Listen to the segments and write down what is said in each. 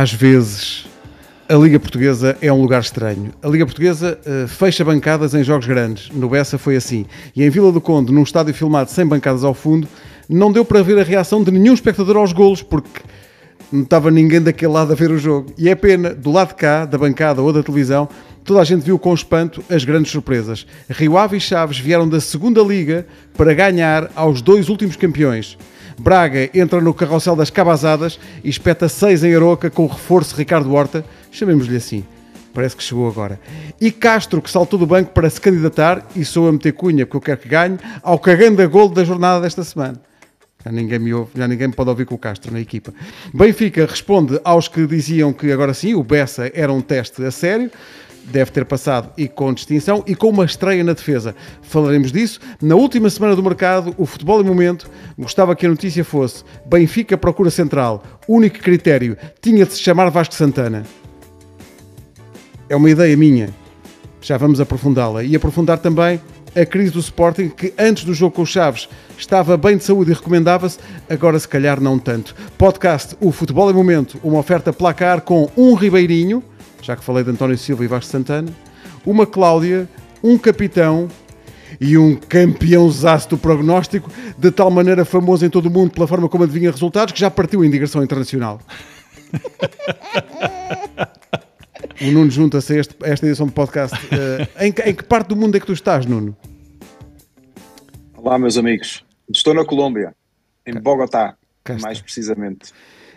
às vezes a Liga Portuguesa é um lugar estranho. A Liga Portuguesa uh, fecha bancadas em jogos grandes. No Bessa foi assim. E em Vila do Conde, num estádio filmado sem bancadas ao fundo, não deu para ver a reação de nenhum espectador aos golos, porque não estava ninguém daquele lado a ver o jogo. E é pena, do lado de cá, da bancada ou da televisão, toda a gente viu com espanto as grandes surpresas. Rio Ave e Chaves vieram da segunda Liga para ganhar aos dois últimos campeões. Braga entra no carrossel das cabazadas e espeta 6 em Aroca com o reforço Ricardo Horta, chamemos-lhe assim. Parece que chegou agora. E Castro, que saltou do banco para se candidatar, e sou a meter cunha, porque eu quero que ganhe, ao cagando a gol da jornada desta semana. Já ninguém, me ouve, já ninguém me pode ouvir com o Castro na equipa. Benfica responde aos que diziam que agora sim, o Bessa era um teste a sério deve ter passado e com distinção e com uma estreia na defesa. Falaremos disso. Na última semana do mercado, o Futebol em Momento gostava que a notícia fosse Benfica procura central. Único critério, tinha de se chamar Vasco Santana. É uma ideia minha. Já vamos aprofundá-la. E aprofundar também a crise do Sporting, que antes do jogo com os Chaves estava bem de saúde e recomendava-se, agora se calhar não tanto. Podcast O Futebol em Momento, uma oferta placar com um Ribeirinho, já que falei de António Silva e Vasco Santana, uma Cláudia, um capitão e um campeãozaço do prognóstico, de tal maneira famoso em todo o mundo pela forma como adivinha resultados, que já partiu em digressão internacional. o Nuno junta-se a, este, a, esta edição do podcast. Uh, em, em, que parte do mundo é que tu estás, Nuno? Olá, meus amigos. Estou na Colômbia, em Bogotá, mais precisamente.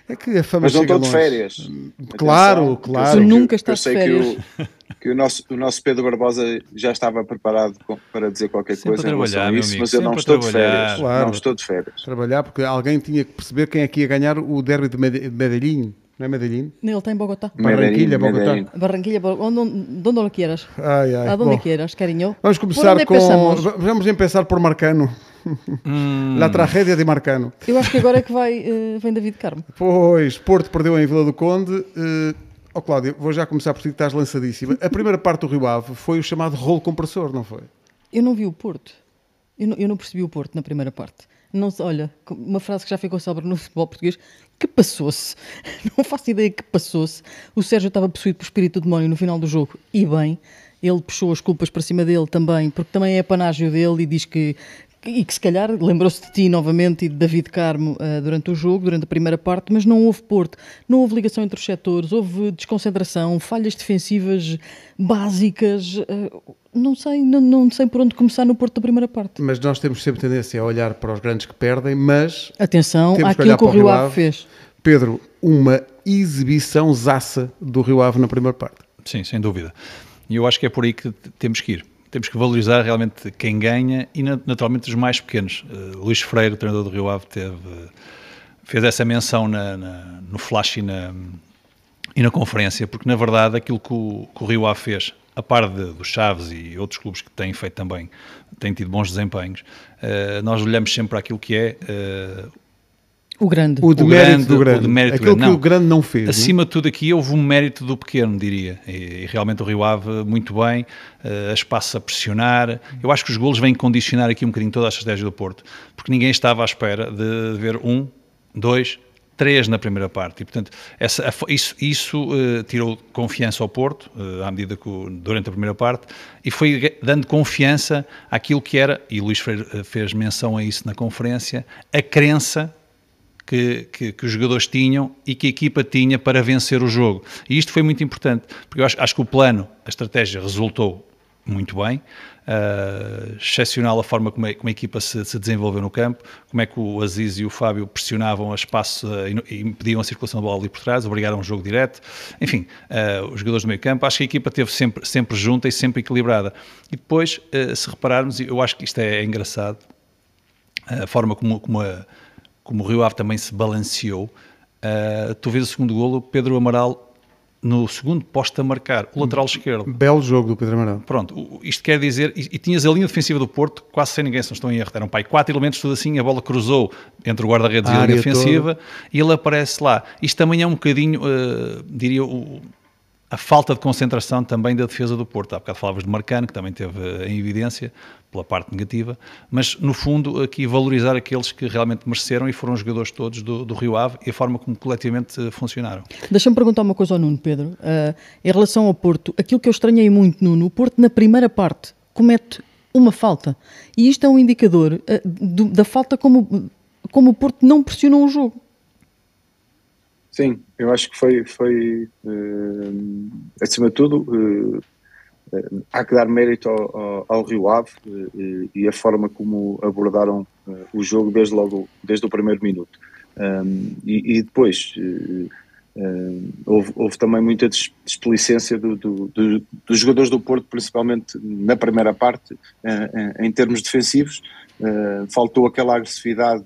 É que a fama Mas não estou de férias. Claro, Atenção, claro. Tu nunca estás de férias. Que, o, que o, nosso, o nosso Pedro Barbosa já estava preparado para dizer qualquer Sempre coisa em relação a isso, mas eu não estou de férias. Claro. Não estou de férias. Trabalhar, porque alguém tinha que perceber quem é que ia ganhar o derby de Medellín. Não é Medellín? Ele está em Bogotá. Barranquilla, Bogotá. Barranquilla, onde, onde lo quieras. Ai, ai. A donde Bom, quieras, cariño. Vamos começar com... Pensamos? Vamos empezar por Marcano. Hum. La tragédia de Marcano. Eu acho que agora é que vai, uh, vem David Carmo. Pois, Porto perdeu em Vila do Conde. Uh, oh Cláudio, vou já começar por ti que estás lançadíssima. A primeira parte do Rio Ave foi o chamado rolo compressor, não foi? Eu não vi o Porto. Eu não, eu não percebi o Porto na primeira parte. Não, olha, uma frase que já ficou sobre no futebol português, que passou-se? Não faço ideia que passou-se. O Sérgio estava possuído por espírito do demónio no final do jogo, e bem, ele puxou as culpas para cima dele também, porque também é panágio dele e diz que, e que se calhar lembrou-se de ti novamente e de David Carmo uh, durante o jogo, durante a primeira parte, mas não houve Porto, não houve ligação entre os setores, houve desconcentração, falhas defensivas básicas. Uh, não sei, não, não sei por onde começar no Porto da primeira parte. Mas nós temos sempre tendência a olhar para os grandes que perdem, mas. Atenção àquilo que, que o Rio Ave fez. Pedro, uma exibição zaça do Rio Ave na primeira parte. Sim, sem dúvida. E eu acho que é por aí que temos que ir temos que valorizar realmente quem ganha e naturalmente os mais pequenos. Uh, Luís Freire, treinador do Rio Ave, teve, fez essa menção na, na, no flash e na, e na conferência, porque na verdade aquilo que o, que o Rio Ave fez, a par de, dos Chaves e outros clubes que têm feito também, têm tido bons desempenhos, uh, nós olhamos sempre para aquilo que é uh, o grande. O o mérito grande, do grande. O de mérito Aquilo grande. que não. o grande não fez. Acima não? de tudo aqui houve um mérito do pequeno, diria. E, e realmente o Rio Ave muito bem, uh, a espaço a pressionar. Eu acho que os golos vêm condicionar aqui um bocadinho toda a estratégia do Porto, porque ninguém estava à espera de ver um, dois, três na primeira parte. E, portanto, essa, isso, isso uh, tirou confiança ao Porto, uh, à medida que, durante a primeira parte, e foi dando confiança àquilo que era, e Luís Freire fez menção a isso na conferência, a crença que, que, que, os jogadores tinham e que a equipa tinha para vencer o jogo. E isto foi muito importante, porque eu acho, acho que o plano, a estratégia resultou muito bem, uh, excepcional a forma como a, como a equipa se, se, desenvolveu no campo, como é que o Aziz e o Fábio pressionavam a espaço uh, e, e, impediam a circulação da bola ali por trás, obrigaram um jogo direto, enfim, uh, os jogadores do meio campo, acho que a equipa esteve sempre, sempre junta e sempre equilibrada. E depois, se repararmos, eu acho que isto é, é engraçado, a forma como, como a como o Rio Ave também se balanceou, uh, tu vês o segundo golo, Pedro Amaral no segundo posto a marcar, o lateral esquerdo. Belo jogo do Pedro Amaral. Pronto, isto quer dizer, e, e tinhas a linha defensiva do Porto quase sem ninguém, se não estão em erro, eram pai, quatro elementos, tudo assim, a bola cruzou entre o guarda-redes e a linha defensiva toda. e ele aparece lá. Isto também é um bocadinho, uh, diria, o, a falta de concentração também da defesa do Porto. Há bocado falavas de Marcano, que também teve em evidência pela parte negativa, mas no fundo aqui valorizar aqueles que realmente mereceram e foram jogadores todos do, do Rio Ave e a forma como coletivamente eh, funcionaram. Deixa-me perguntar uma coisa ao Nuno, Pedro. Uh, em relação ao Porto, aquilo que eu estranhei muito, Nuno, o Porto na primeira parte comete uma falta. E isto é um indicador uh, do, da falta como, como o Porto não pressionou o jogo. Sim, eu acho que foi, foi uh, acima de tudo, uh, uh, há que dar mérito ao, ao, ao Rio Ave e a forma como abordaram o jogo desde logo, desde o primeiro minuto. Um, e, e, depois houve, houve, também muita desplicência do, do, do, dos jogadores do Porto, principalmente na primeira parte, em termos defensivos. faltou aquela agressividade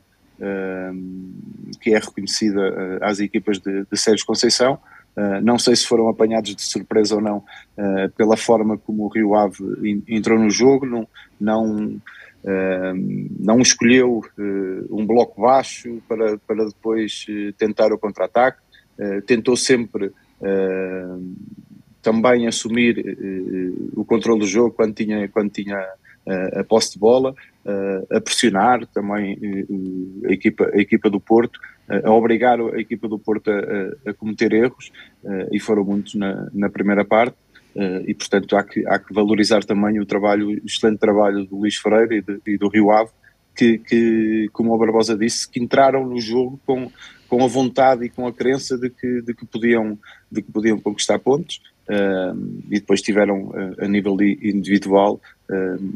que é reconhecida eh, às equipas de, de Sérgio Conceição. Uh, não sei se foram apanhados de surpresa ou não uh, pela forma como o Rio Ave entrou no jogo, não, não, uh, não escolheu um bloco baixo para, para depois tentar o contra-ataque, tentou sempre também assumir o controle do jogo quando tinha, quando tinha a posse de bola, a pressionar também a equipa, a equipa do Porto, a obrigar a equipa do Porto a, a cometer erros, e foram muitos na, na primeira parte. e portanto há que, há que valorizar também o trabalho, o excelente trabalho do Luís Freire e, de, e do Rio Ave, que, que, como o Barbosa disse, que entraram no jogo com, com a vontade e com a crença de que, de que, podiam, de que podiam conquistar pontos e depois tiveram uh, a nível individual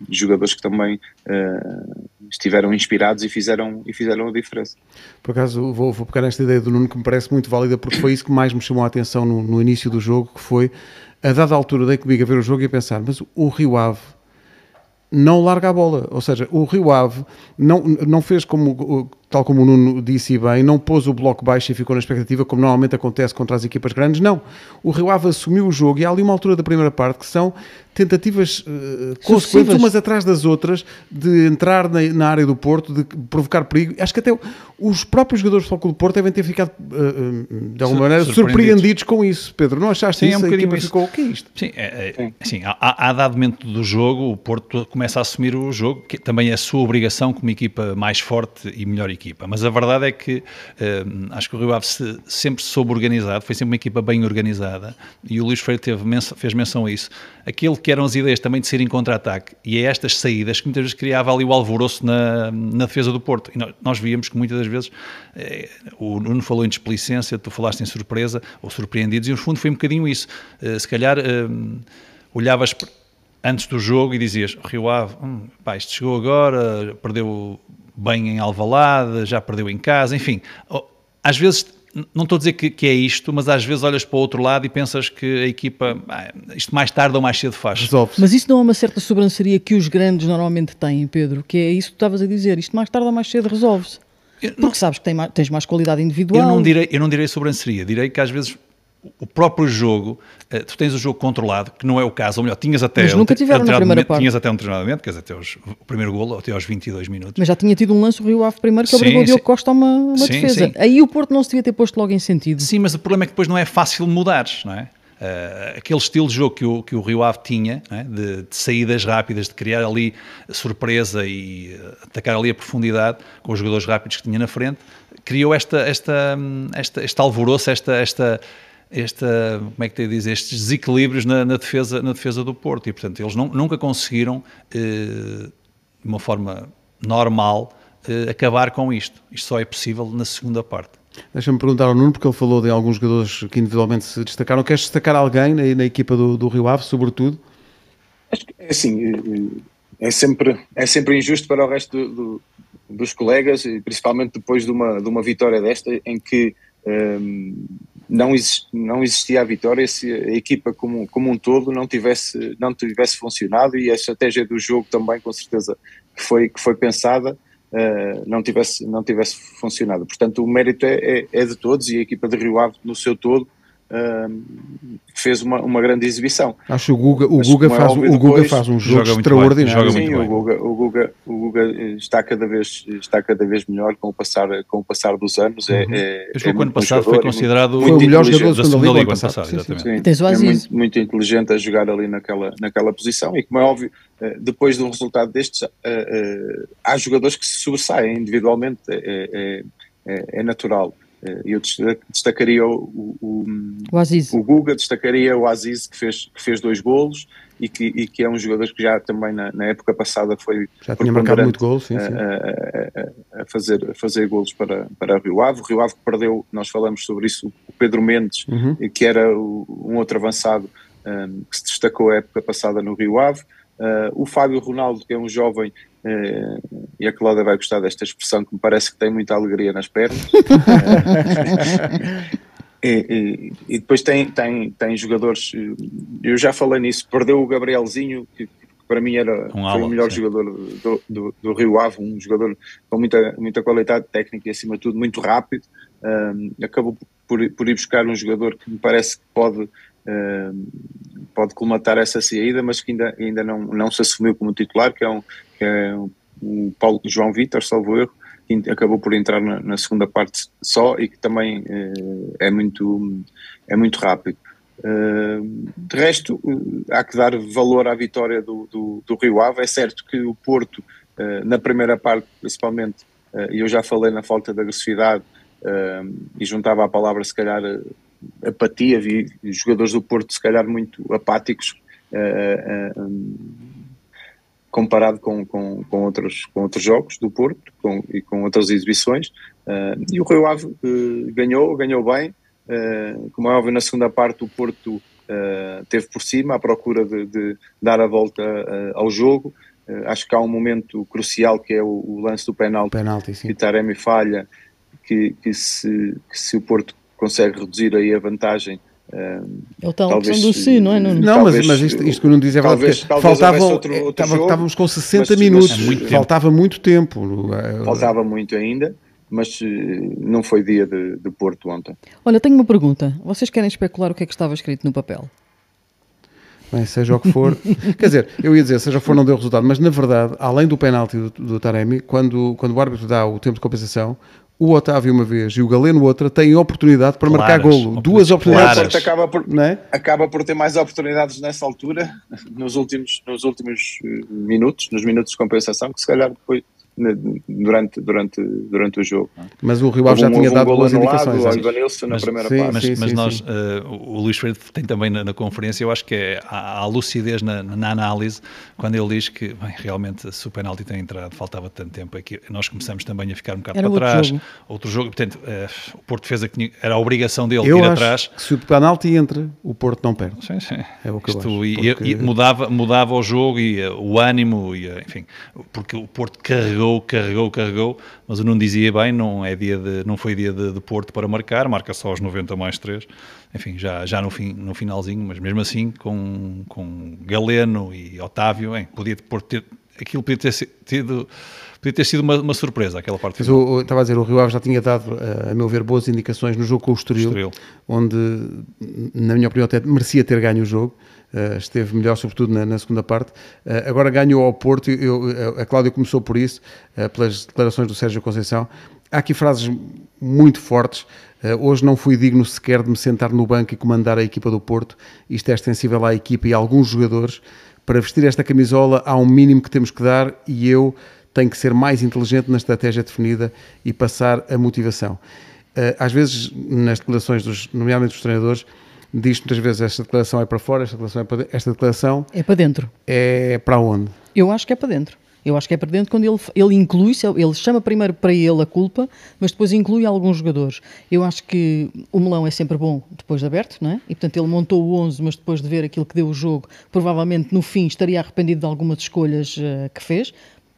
jogadores que também estiveram inspirados e fizeram, e fizeram a diferença. Por acaso vou, vou pegar nesta ideia do Nuno que me parece muito válida porque foi isso que mais me chamou a atenção no, no início do jogo, que foi a dada altura dei comigo a ver o jogo e a pensar, mas o Rio Ave não larga a bola, ou seja, o Rio Ave não, não fez como tal como o Nuno disse bem, não pôs o bloco baixo e ficou na expectativa, como normalmente acontece contra as equipas grandes. Não. O Rio Ave assumiu o jogo e há ali uma altura da primeira parte que são tentativas uh, consequentes, umas atrás das outras, de entrar na, na, área do Porto, de provocar perigo. Acho que até os próprios jogadores do Foco do Porto devem ter ficado, uh, de alguma maneira, surpreendidos. surpreendidos. com isso, Pedro. Não achaste Sim, isso? É um a equipa isso. ficou, o que é isto? Sim, é, é, assim, a, a dado momento do jogo, o Porto começa a assumir o jogo, que também é a sua obrigação como equipa mais forte e melhor equipa. Mas a verdade é que uh, acho que o Rio Ave se, sempre soube organizado, foi sempre uma equipa bem organizada e o Luís Freire teve, fez menção a isso. Aquele que eram as ideias também de ser em contra-ataque e é estas saídas que muitas vezes criava ali o alvoroço na, na defesa do Porto. E nós, nós víamos que muitas das vezes eh, o Nuno falou em displicência, tu falaste em surpresa ou surpreendidos e no fundo foi um bocadinho isso. Uh, se calhar uh, olhavas antes do jogo e dizias Rio Ave, hum, pá, isto chegou agora, perdeu bem em Alvalade, já perdeu em casa, enfim. Às vezes, não estou a dizer que, que é isto, mas às vezes olhas para o outro lado e pensas que a equipa, isto mais tarde ou mais cedo faz. Resolve mas isso não é uma certa sobranceria que os grandes normalmente têm, Pedro? Que é isso que tu estavas a dizer, isto mais tarde ou mais cedo resolve-se. Porque não, sabes que tens mais qualidade individual. Eu não direi, eu não direi sobranceria, direi que às vezes o próprio jogo, uh, tu tens o jogo controlado, que não é o caso, ou melhor, tinhas até. Mas nunca tiveram na primeira parte. Tinhas até um treinamento, quer dizer, até os, o primeiro golo, até aos 22 minutos. Mas já tinha tido um lance o Rio Ave primeiro que sim, obrigou o Diogo Costa a uma, uma sim, defesa. Sim. Aí o Porto não se devia ter posto logo em sentido. Sim, mas o problema é que depois não é fácil mudares, não é? Uh, aquele estilo de jogo que o, que o Rio Ave tinha, é? de, de, saídas rápidas, de criar ali surpresa e uh, atacar ali a profundidade com os jogadores rápidos que tinha na frente, criou esta, esta, esta, este alvoroço, esta, esta, esta, como é que te estes desequilíbrios na, na, defesa, na defesa do Porto. E, portanto, eles não, nunca conseguiram, eh, de uma forma normal, eh, acabar com isto. Isto só é possível na segunda parte. Deixa-me perguntar ao Nuno, porque ele falou de alguns jogadores que individualmente se destacaram. Queres destacar alguém na, na equipa do, do, Rio Ave, sobretudo? Acho que é assim, é sempre, é sempre injusto para o resto do, do, dos colegas, principalmente depois de uma, de uma vitória desta, em que um, não, exist, não existia a vitória se a equipa como, como um todo não tivesse, não tivesse funcionado e a estratégia do jogo também, com certeza, que foi, que foi pensada, uh, não, tivesse, não tivesse funcionado. Portanto, o mérito é, é, é, de todos e a equipa de Rio Ave, no seu todo, uh, fez uma, uma grande exibição. Acho que o Guga, o Guga, é faz, o Guga faz um jogo extraordinário. Sim, o Guga, o, Guga, Guga está cada vez está cada vez melhor com o passar com o passar dos anos. É, Uhum. é, é que o ano muito passado foi considerado Foi o melhor jogador da da segunda Liga liga passado. Sim, exatamente. É Aziz. muito, muito inteligente a jogar ali naquela, naquela posição e como é óbvio, eh, depois de um resultado destes, eh, eh, há jogadores que se sobressaem individualmente, é, é, é, é natural. Eh, Eu desta- destacaria o, o, O Aziz. o Guga, destacaria o Aziz que fez, que fez dois golos e que, e que é um jogador que já também na, na época passada foi Já tinha marcado muito gol, sim, sim. a, a- a fazer, a fazer golos para, para Rio Ave. O Rio Ave perdeu, nós falamos sobre isso, o Pedro Mendes, Uhum. que era um outro avançado um, que se destacou a época passada no Rio Ave. Uh, o Fábio Ronaldo, que é um jovem, uh, e a Cláudia vai gostar desta expressão, que me parece que tem muita alegria nas pernas. E, e- e depois tem, tem, tem jogadores, eh, eu já falei nisso, perdeu o Gabrielzinho, que, para mim era, foi ala, o melhor sim. jogador do, do, do Rio Ave, um jogador com muita, muita qualidade técnica e acima de tudo muito rápido. Um, acabou por, por ir buscar um jogador que me parece que pode, um, pode colmatar essa saída, mas que ainda, ainda não, não se assumiu como titular, que é, um, que é o Paulo João Vitor, salvo erro, que acabou por entrar na, na segunda parte só e que também eh, é, muito, é muito rápido. Uh, de resto, uh, há que dar valor à vitória do, do, do Rio Ave. É certo que o Porto, uh, na primeira parte, principalmente, uh, e eu já falei na falta de agressividade uh, e juntava a palavra, se calhar, uh, apatia, vi jogadores do Porto, se calhar, muito apáticos. Uh, um, comparado com, com, com, outros, com outros jogos do Porto com, e com outras exibições. Uh, e o Rio Ave uh, ganhou, ganhou bem. Uh, como é óbvio, na segunda parte o Porto teve por cima à procura de, de dar a volta ao jogo. acho que há um momento crucial que é o, o lance do penalti, penalti que Taremi falha, que, que, se, que se o Porto consegue reduzir aí a vantagem, é o tal talvez, questão do si, não é, Nuno? Não, talvez, mas, mas isto, isto que o Nuno diz é verdade, talvez, faltavam, outro, outro estava, jogo, estávamos com 60 mas, minutos, mas, muito faltava muito tempo. Faltava muito ainda, mas não foi dia de, de Porto ontem. Olha, tenho uma pergunta. Vocês querem especular o que é que estava escrito no papel? Bem, seja o que for. Quer dizer, eu ia dizer, seja o que for, não deu resultado, mas na verdade, além do penalti do, do Taremi, quando, quando o árbitro dá o tempo de compensação, o Otávio uma vez e o Galeno outra têm oportunidade para claras, marcar golo. Duas oportunidades. Acaba por, não é? acaba por ter mais oportunidades nessa altura, nos últimos, nos últimos minutos, nos minutos de compensação, que se calhar depois durante, durante, durante o jogo. Mas o Rio Ave já um, tinha um dado boas indicações. Ao Ivanilson na primeira sim, parte. Mas, sim, mas sim, nós, uh, o Luís Freire tem também na, na, conferência, eu acho que é, há, há lucidez na, na, análise quando ele diz que bem, realmente se o penalti tem entrado, faltava tanto tempo aqui, nós começamos também a ficar um bocado Era para outro trás. Jogo. Outro jogo, portanto, uh, o Porto fez a que era a obrigação dele eu ir acho atrás. Que se o penalti entra, o Porto não perde. Sim, sim. É o que Isto, eu acho, e, porque... e mudava, mudava o jogo e uh, o ânimo, e, enfim, porque o Porto carregou, carregou, carregou mas o Nuno dizia bem, não, é dia de, não foi dia de, de, Porto para marcar, marca só aos 90 mais 3, enfim, já, já no, fim, no finalzinho, mas mesmo assim, com, com Galeno e Otávio, bem, podia ter, aquilo podia ter sido, podia ter sido uma, uma surpresa, aquela parte mas o, Estava a dizer, o Rio Ave já tinha dado, a meu ver, boas indicações no jogo com o Estoril, Estoril. onde, na minha opinião, até merecia ter ganho o jogo, Uh, esteve melhor, sobretudo na, na segunda parte. Uh, agora ganhou ao Porto, eu, a Cláudia começou por isso, uh, pelas declarações do Sérgio Conceição. Há aqui frases muito fortes. hoje não fui digno sequer de me sentar no banco e comandar a equipa do Porto. Isto é extensível à equipa e a alguns jogadores. Para vestir esta camisola há um mínimo que temos que dar e eu tenho que ser mais inteligente na estratégia definida e passar a motivação. às vezes, nas declarações, dos, nomeadamente dos treinadores, diz muitas vezes esta declaração é para fora, esta declaração é para dentro. Esta declaração é para dentro. É para onde? Eu acho que é para dentro. Eu acho que é para dentro quando ele, ele inclui, ele chama primeiro para ele a culpa, mas depois inclui alguns jogadores. Eu acho que o melão é sempre bom depois de aberto, não é? E portanto ele montou o 11, mas depois de ver aquilo que deu o jogo, provavelmente no fim estaria arrependido de algumas escolhas uh, que fez.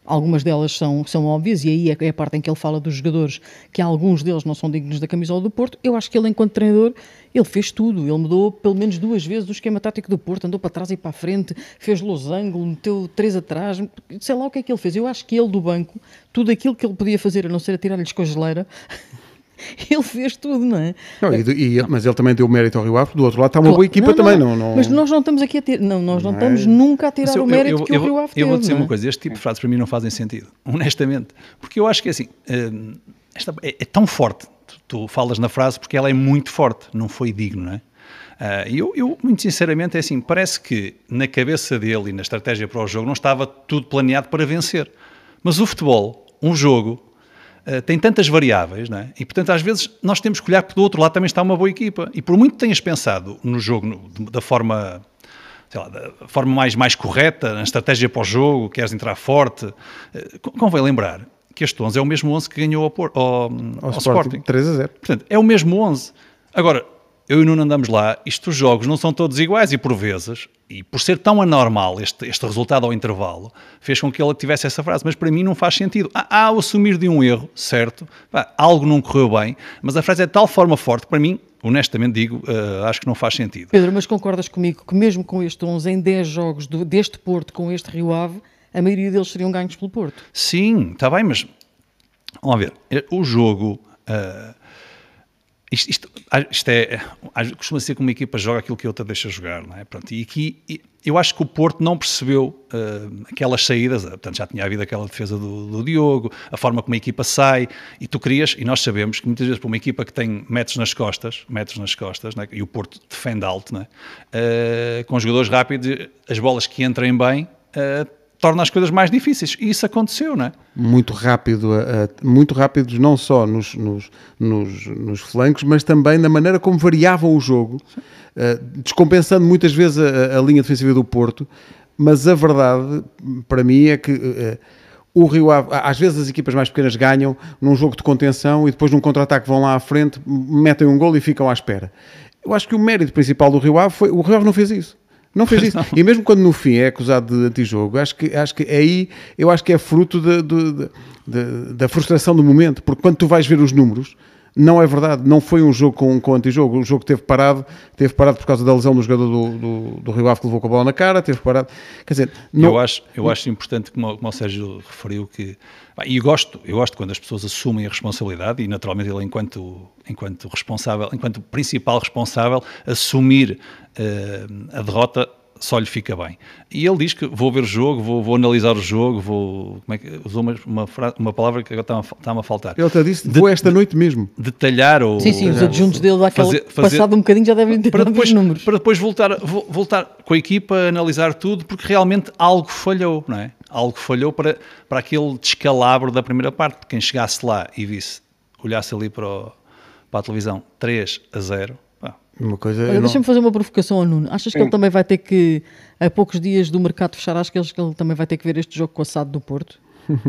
Algumas delas são, são óbvias, e aí é, é a parte em que ele fala dos jogadores, que alguns deles não são dignos da camisola do Porto. Eu acho que ele, enquanto treinador, ele fez tudo. Ele mudou pelo menos duas vezes o esquema tático do Porto, andou para trás e para a frente, fez losango, meteu três atrás, sei lá o que é que ele fez. Eu acho que ele, do banco, tudo aquilo que ele podia fazer, a não ser atirar-lhes com a geleira, ele fez tudo, não é? Não, e, e, mas ele também deu mérito ao Rio Ave, do outro lado está uma boa equipa não, também, não, não, Mas nós não estamos aqui a ter, não, nós não, não estamos é. nunca a tirar eu, o mérito eu, eu, que o Rio Ave teve. Eu vou dizer uma é? coisa, este tipo de frases para mim não fazem sentido, honestamente, porque eu acho que é assim, eh, esta, é, é tão forte, tu, tu, falas na frase porque ela é muito forte, não foi digno, não é? Uh, eu, eu, muito sinceramente, é assim, parece que na cabeça dele e na estratégia para o jogo não estava tudo planeado para vencer. Mas o futebol, um jogo, uh, tem tantas variáveis, é? E portanto, às vezes, nós temos que olhar que do outro lado também está uma boa equipa. E por muito que tenhas pensado no jogo no, da forma. Lá, da forma mais, mais correta, na estratégia para o jogo, queres entrar forte, uh, convém lembrar que este 11 é o mesmo 11 que ganhou ao, ao, ao, ao Sporting. Sporting. 3 a 0. Portanto, é o mesmo 11. Agora, eu e o Nuno andamos lá, isto os jogos não são todos iguais e por vezes, e por ser tão anormal este, este resultado ao intervalo, fez com que ele tivesse essa frase, mas para mim não faz sentido. Há, há o assumir de um erro, certo, Pá, algo não correu bem, mas a frase é de tal forma forte que para mim, honestamente digo, uh, acho que não faz sentido. Pedro, mas concordas comigo que mesmo com este 11, em 10 jogos do, deste Porto com este Rio Ave, a maioria deles seriam ganhos pelo Porto? Sim, está bem, mas vamos ver, o jogo... Uh, isto, isto, isto é, costuma ser que uma equipa joga aquilo que outra deixa jogar, não é? Pronto, e aqui eu acho que o Porto não percebeu uh, aquelas saídas, eh, portanto já tinha havido aquela defesa do, do, Diogo, a forma como a equipa sai, e tu querias, e nós sabemos que muitas vezes para uma equipa que tem metros nas costas, metros nas costas, é? e o Porto defende alto, é? uh, com jogadores rápidos, as bolas que entrem bem, uh, torna as coisas mais difíceis. E isso aconteceu, não é? Muito rápido, muito rápidos não só nos, nos, nos, nos flancos, mas também na maneira como variavam o jogo, descompensando muitas vezes a, a, linha defensiva do Porto. Mas a verdade, para mim, é que o Rio Ave, às vezes as equipas mais pequenas ganham num jogo de contenção e depois num contra-ataque vão lá à frente, metem um gol e ficam à espera. Eu acho que o mérito principal do Rio Ave foi o Rio Ave não fez isso. Não fez isso. E mesmo quando no fim é acusado de antijogo, acho que, acho que aí eu acho que é fruto de, de, de, da frustração do momento, porque quando tu vais ver os números, não é verdade, não foi um jogo com, com antijogo. O jogo teve parado, teve parado por causa da lesão do jogador do, do, do Rio Ave que levou com a bola na cara, teve parado. Quer dizer, não... eu, acho, eu acho importante, como, como o Sérgio referiu, que. E eu gosto, eu gosto quando as pessoas assumem a responsabilidade, e naturalmente ele, enquanto, enquanto responsável, enquanto principal responsável, assumir uh, a derrota só lhe fica bem. E ele diz que vou ver o jogo, vou, vou analisar o jogo, vou. Como é que, usou uma, uma, uma palavra que agora está-me a faltar. Ele até disse, vou esta noite mesmo. Detalhar ou. Sim, sim, os adjuntos dele, daquele fazer, fazer, passado um bocadinho, já devem ter para depois, números. Para depois voltar, voltar com a equipa, analisar tudo, porque realmente algo falhou, não é? Algo falhou para, para aquele descalabro da primeira parte. Quem chegasse lá e visse, olhasse ali para, o, para a televisão 3 a 0 uma coisa. Deixa-me não... fazer uma provocação ao Nuno. Achas Sim. que ele também vai ter que, a poucos dias do mercado fechar, acho que ele, que ele também vai ter que ver este jogo com o assado do Porto? uh,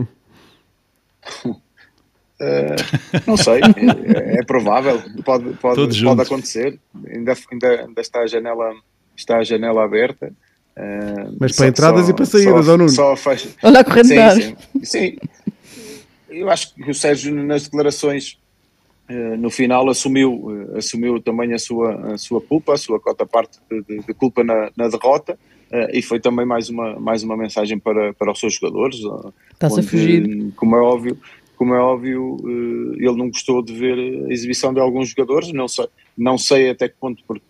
não sei, é, é, provável, pode, pode, pode acontecer. Ainda, ainda, ainda, está, a janela, está a janela aberta. Uh, Mas para entradas só, e para saídas, só, ou Nuno? Só faz... Olha a corrente sim, sim, sim, eu acho que o Sérgio, nas declarações eh, no final assumiu, eh, assumiu também a sua, a sua culpa, a sua cota parte de, de culpa na, na derrota uh, e foi também mais uma, mais uma mensagem para, para os seus jogadores. Está-se a fugir. Como é óbvio, como é óbvio uh, ele não gostou de ver a exibição de alguns jogadores, não sei, não sei até que ponto, porque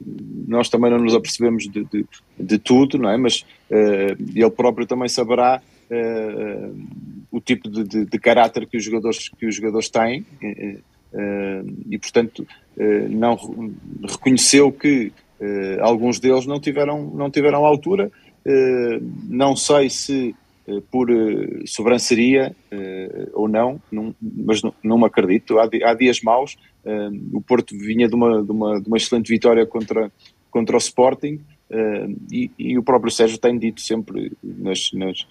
nós também não nos apercebemos de, de, de tudo, não é? mas uh, ele próprio também saberá o tipo de, de, de, caráter que os jogadores, que os jogadores têm eh, e, portanto, não reconheceu que alguns deles não tiveram, não tiveram altura. não sei se por sobranceria ou não, mas não, me acredito. Há, dias maus. o Porto vinha de uma, de uma, de uma excelente vitória contra, contra o Sporting. E, e, o próprio Sérgio tem dito sempre nas, nas,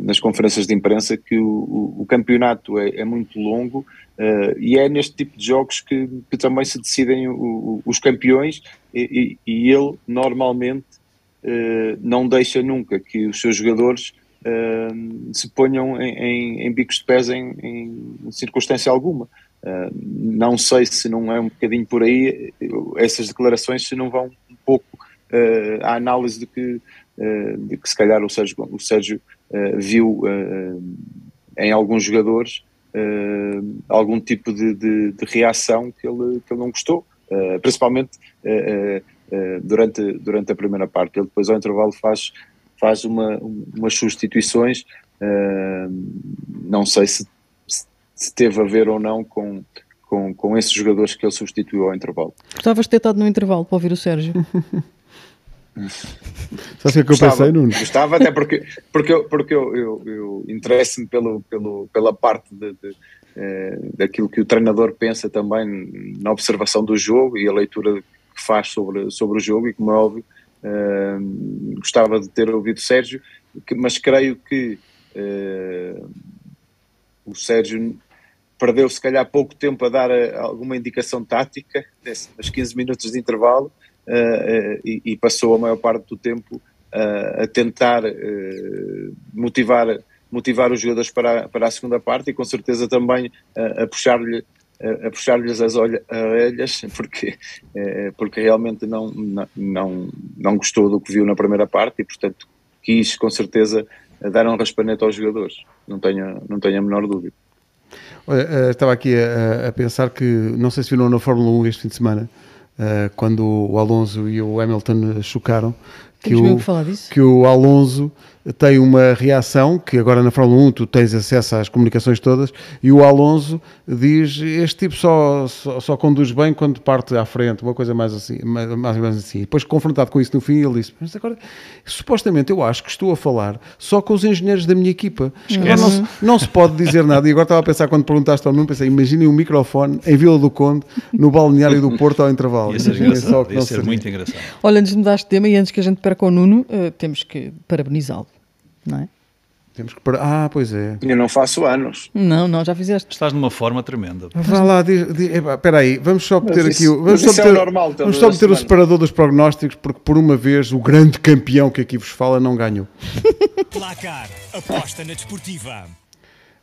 nas conferências de imprensa que o, o, campeonato é, é, muito longo e é neste tipo de jogos que, que também se decidem os campeões e, e, e ele normalmente não deixa nunca que os seus jogadores se ponham em, em, em, bicos de pés em, em circunstância alguma. não sei se não é um bocadinho por aí essas declarações se não vão um pouco uh, a análise de que, uh, de que se calhar o Sérgio, o Sérgio uh, viu em alguns jogadores uh, algum tipo de, de, de, reação que ele, que ele não gostou, uh, principalmente durante, durante a primeira parte. Ele depois ao intervalo faz, faz uma, umas substituições, não sei se, se teve a ver ou não com, com, com esses jogadores que ele substituiu ao intervalo. Gostavas de ter estado no intervalo para ouvir o Sérgio. Sabe o que, é que eu pensei, Nuno? Gostava, até porque, porque, eu, porque eu, eu, eu interesso-me pelo, pelo, pela parte de, de eh, daquilo que o treinador pensa também na observação do jogo e a leitura que faz sobre, sobre o jogo, e como é óbvio, eh, gostava de ter ouvido Sérgio, que, mas creio que eh, o Sérgio perdeu se calhar pouco tempo a dar alguma indicação tática, nos 15 minutos de intervalo, uh, e, e, passou a maior parte do tempo uh, a tentar motivar, motivar os jogadores para, para a segunda parte e com certeza também a puxar-lhe a puxar-lhes as orelhas porque, porque realmente não, não, não gostou do que viu na primeira parte e portanto quis com certeza dar um raspanete aos jogadores, não tenho, não tenho a menor dúvida. Olha, estava aqui a, a, pensar que, não sei se viram na Fórmula 1 este fim de semana, uh, quando o Alonso e o Hamilton chocaram, que o, que o Alonso tem uma reação que agora na Fórmula 1 tu tens acesso às comunicações todas e o Alonso diz este tipo só, só, só conduz bem quando parte à frente, uma coisa mais assim, mais, mais ou menos assim. Depois confrontado com isso no fim ele disse, mas agora supostamente eu acho que estou a falar só com os engenheiros da minha equipa. Não, se, não se pode dizer nada. E agora estava a pensar quando perguntaste ao Nuno, pensei, imaginem um microfone em Vila do Conde, no balneário do Porto ao intervalo. Ia ser, engraçado, ia ser muito engraçado. Olha, antes de mudar de tema e antes que a gente perca o Nuno, uh, temos que parabenizá-lo não é? Temos que parar. Ah, pois é. Eu não faço anos. Não, não, já fizeste. Estás numa forma tremenda. Vá lá, espera aí, vamos só meter aqui. Vamos só meter, é normal, vamos só meter o separador dos prognósticos, porque por uma vez o grande campeão que aqui vos fala não ganhou. Placar, aposta na desportiva.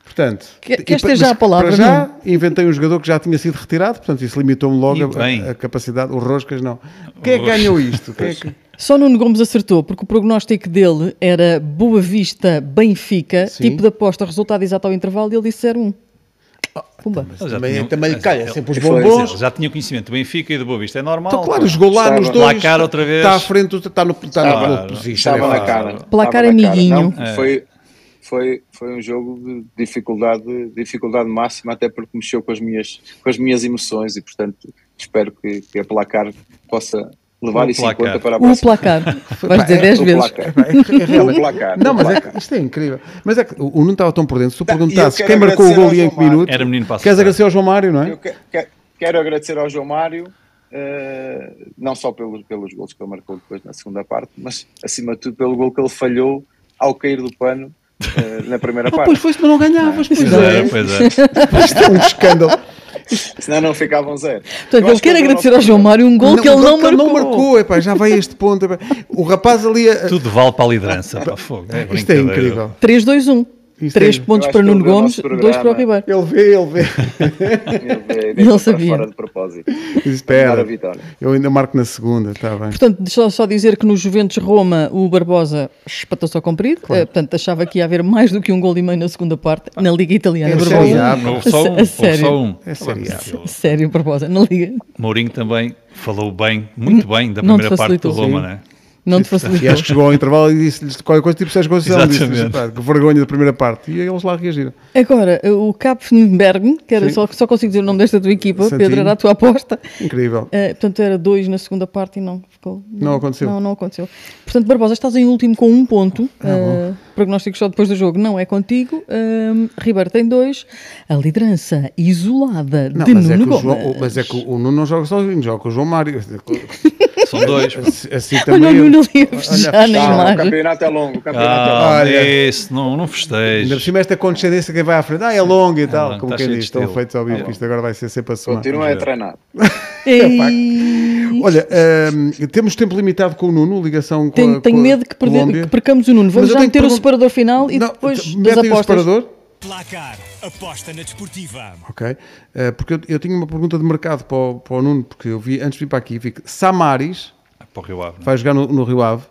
Portanto, que, que esta já a palavra. Para já, não? inventei um jogador que já tinha sido retirado, portanto, isso limitou-me logo a, a, capacidade. O Roscas, não. Quem é que ganhou isto? Quem é que... Só Nuno Gomes acertou, porque o prognóstico dele era Boa Vista Benfica, Sim. tipo de aposta, resultado exato ao intervalo, e ele disse 0-1. Oh, Pumba. também, tinha, também calha, sempre os bombons. Já tinha conhecimento do Benfica e do Boa Vista, é normal. Então, claro, jogou lá nos dois. Placar outra vez. Está à frente, está no, está no posição. Estava na cara. Placar amiguinho. Não, foi, foi, foi um jogo de dificuldade, dificuldade máxima, até porque mexeu com as minhas, com as minhas emoções e, portanto, espero que, que a placar possa levar isso em conta para a próxima. O placar. Vais dizer 10 vezes. O placar. Não, mas é que, isto é incrível. Mas é que o Nuno estava tão por dentro. Se tu perguntasses quem marcou o gol e em que minuto, era menino queres agradecer ao João Mário, não é? Eu quero agradecer ao João Mário. Uh, não só pelos, pelos gols que ele marcou depois na segunda parte, mas acima de tudo pelo gol que ele falhou ao cair do pano uh, na primeira ah, parte. Pois foi, mas não ganhavas. Pois, pois é, pois é. Isto é um escândalo. Senão não ficavam zero. Portanto, eu quero agradecer ao João Mário um gol não, que ele não marcou. não marcou, epá, já vai a este ponto. Epá. O rapaz ali. A... Tudo vale para a liderança. Para fogo. É Isto é incrível. 3, 2, 1. Isto Três é, pontos para Nuno Gomes, dois para o Ribeiro. Ele vê, ele vê. ele vê, ele sabia. Fora de propósito. Espera, eu ainda marco na segunda, está bem. Portanto, deixa só dizer que no Juventus Roma o Barbosa espatou-se ao comprido, claro. uh, portanto achava que ia haver mais do que um gol e meio na segunda parte, na Liga Italiana. É Barbosa. só um. A, sério. Só um. É sério. sério, Barbosa, na Liga. Mourinho também falou bem, muito bem da primeira parte do Roma, não é? Não te facilitou. E acho que chegou ao intervalo e disse-lhes qualquer coisa, tipo Sérgio Conceição, disse que vergonha da primeira parte. E eles lá reagiram. Agora, o Kapfenberg, que era só, só consigo dizer o nome desta tua equipa, Santinho. Pedro, era a tua aposta. Incrível. Uh, portanto, era dois na segunda parte e não ficou. Não, não aconteceu. Não, não aconteceu. Portanto, Barbosa, estás em último com um ponto. Ah, uh, prognóstico só depois do jogo não é contigo. Uh, Ribeiro tem dois. A liderança isolada não, de Nuno é Gomes. João, mas é que o Nuno não joga sozinho, joga com o João Mário. São dois. Assim, também. Olha o Nuno ali a festejar O campeonato é longo. O campeonato ah, é longo. Olha, isso, não, não festejo. Ainda por cima esta condescendência quem vai à frente. Ah, é longo e tal. É, como tá quem diz, estão feitos ao vivo, que isto agora vai ser sempre a somar. Continua a treinar. Olha, um, temos tempo limitado com o Nuno, ligação com Tenho, a, tenho medo que, perder, que percamos o Nuno. Vamos já meter o separador final e não, depois das apostas. o separador? Placar, aposta na desportiva. Ok, uh, porque eu, eu tinha uma pergunta de mercado para o, para o Nuno, porque eu vi, antes de vir para aqui, vi que Samaris para o Rio Ave. Vai jogar no, no, Rio Ave,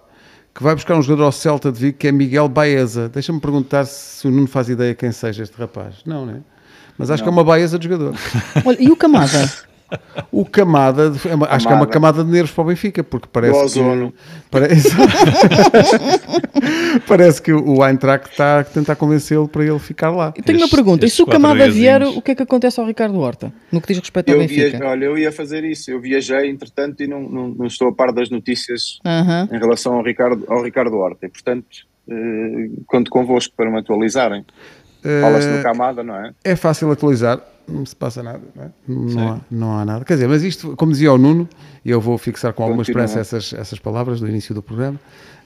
que vai buscar um jogador ao Celta de Vigo, que é Miguel Baeza. Deixa-me perguntar se o Nuno faz ideia quem seja este rapaz. Não, né? Mas acho que é uma baieza de jogador. Olha, e o Camada? O Camada, é uma- acho que é uma Camada. camada de nervos para o Benfica, porque parece que, ozono. parece, parece que o Eintracht está a tentar convencê-lo para ele ficar lá. Eu tenho uma Estes- pergunta. E se o Camada vier, o que é que acontece ao Ricardo Horta? No que diz respeito ao Eu Benfica? via, olha, eu ia fazer isso. Eu viajei, entretanto, e não, não, não estou a par das notícias Aham. em relação ao Ricardo, ao Ricardo Horta. E, portanto, eh, conto convosco para me atualizarem. Fala-se no Eh, Camada, não é? é fácil atualizar, não se passa nada, não, é? não, há, não há nada. Quer dizer, mas isto, como dizia o Nuno, e eu vou fixar com alguma Continua. esperança essas, essas palavras do início do programa.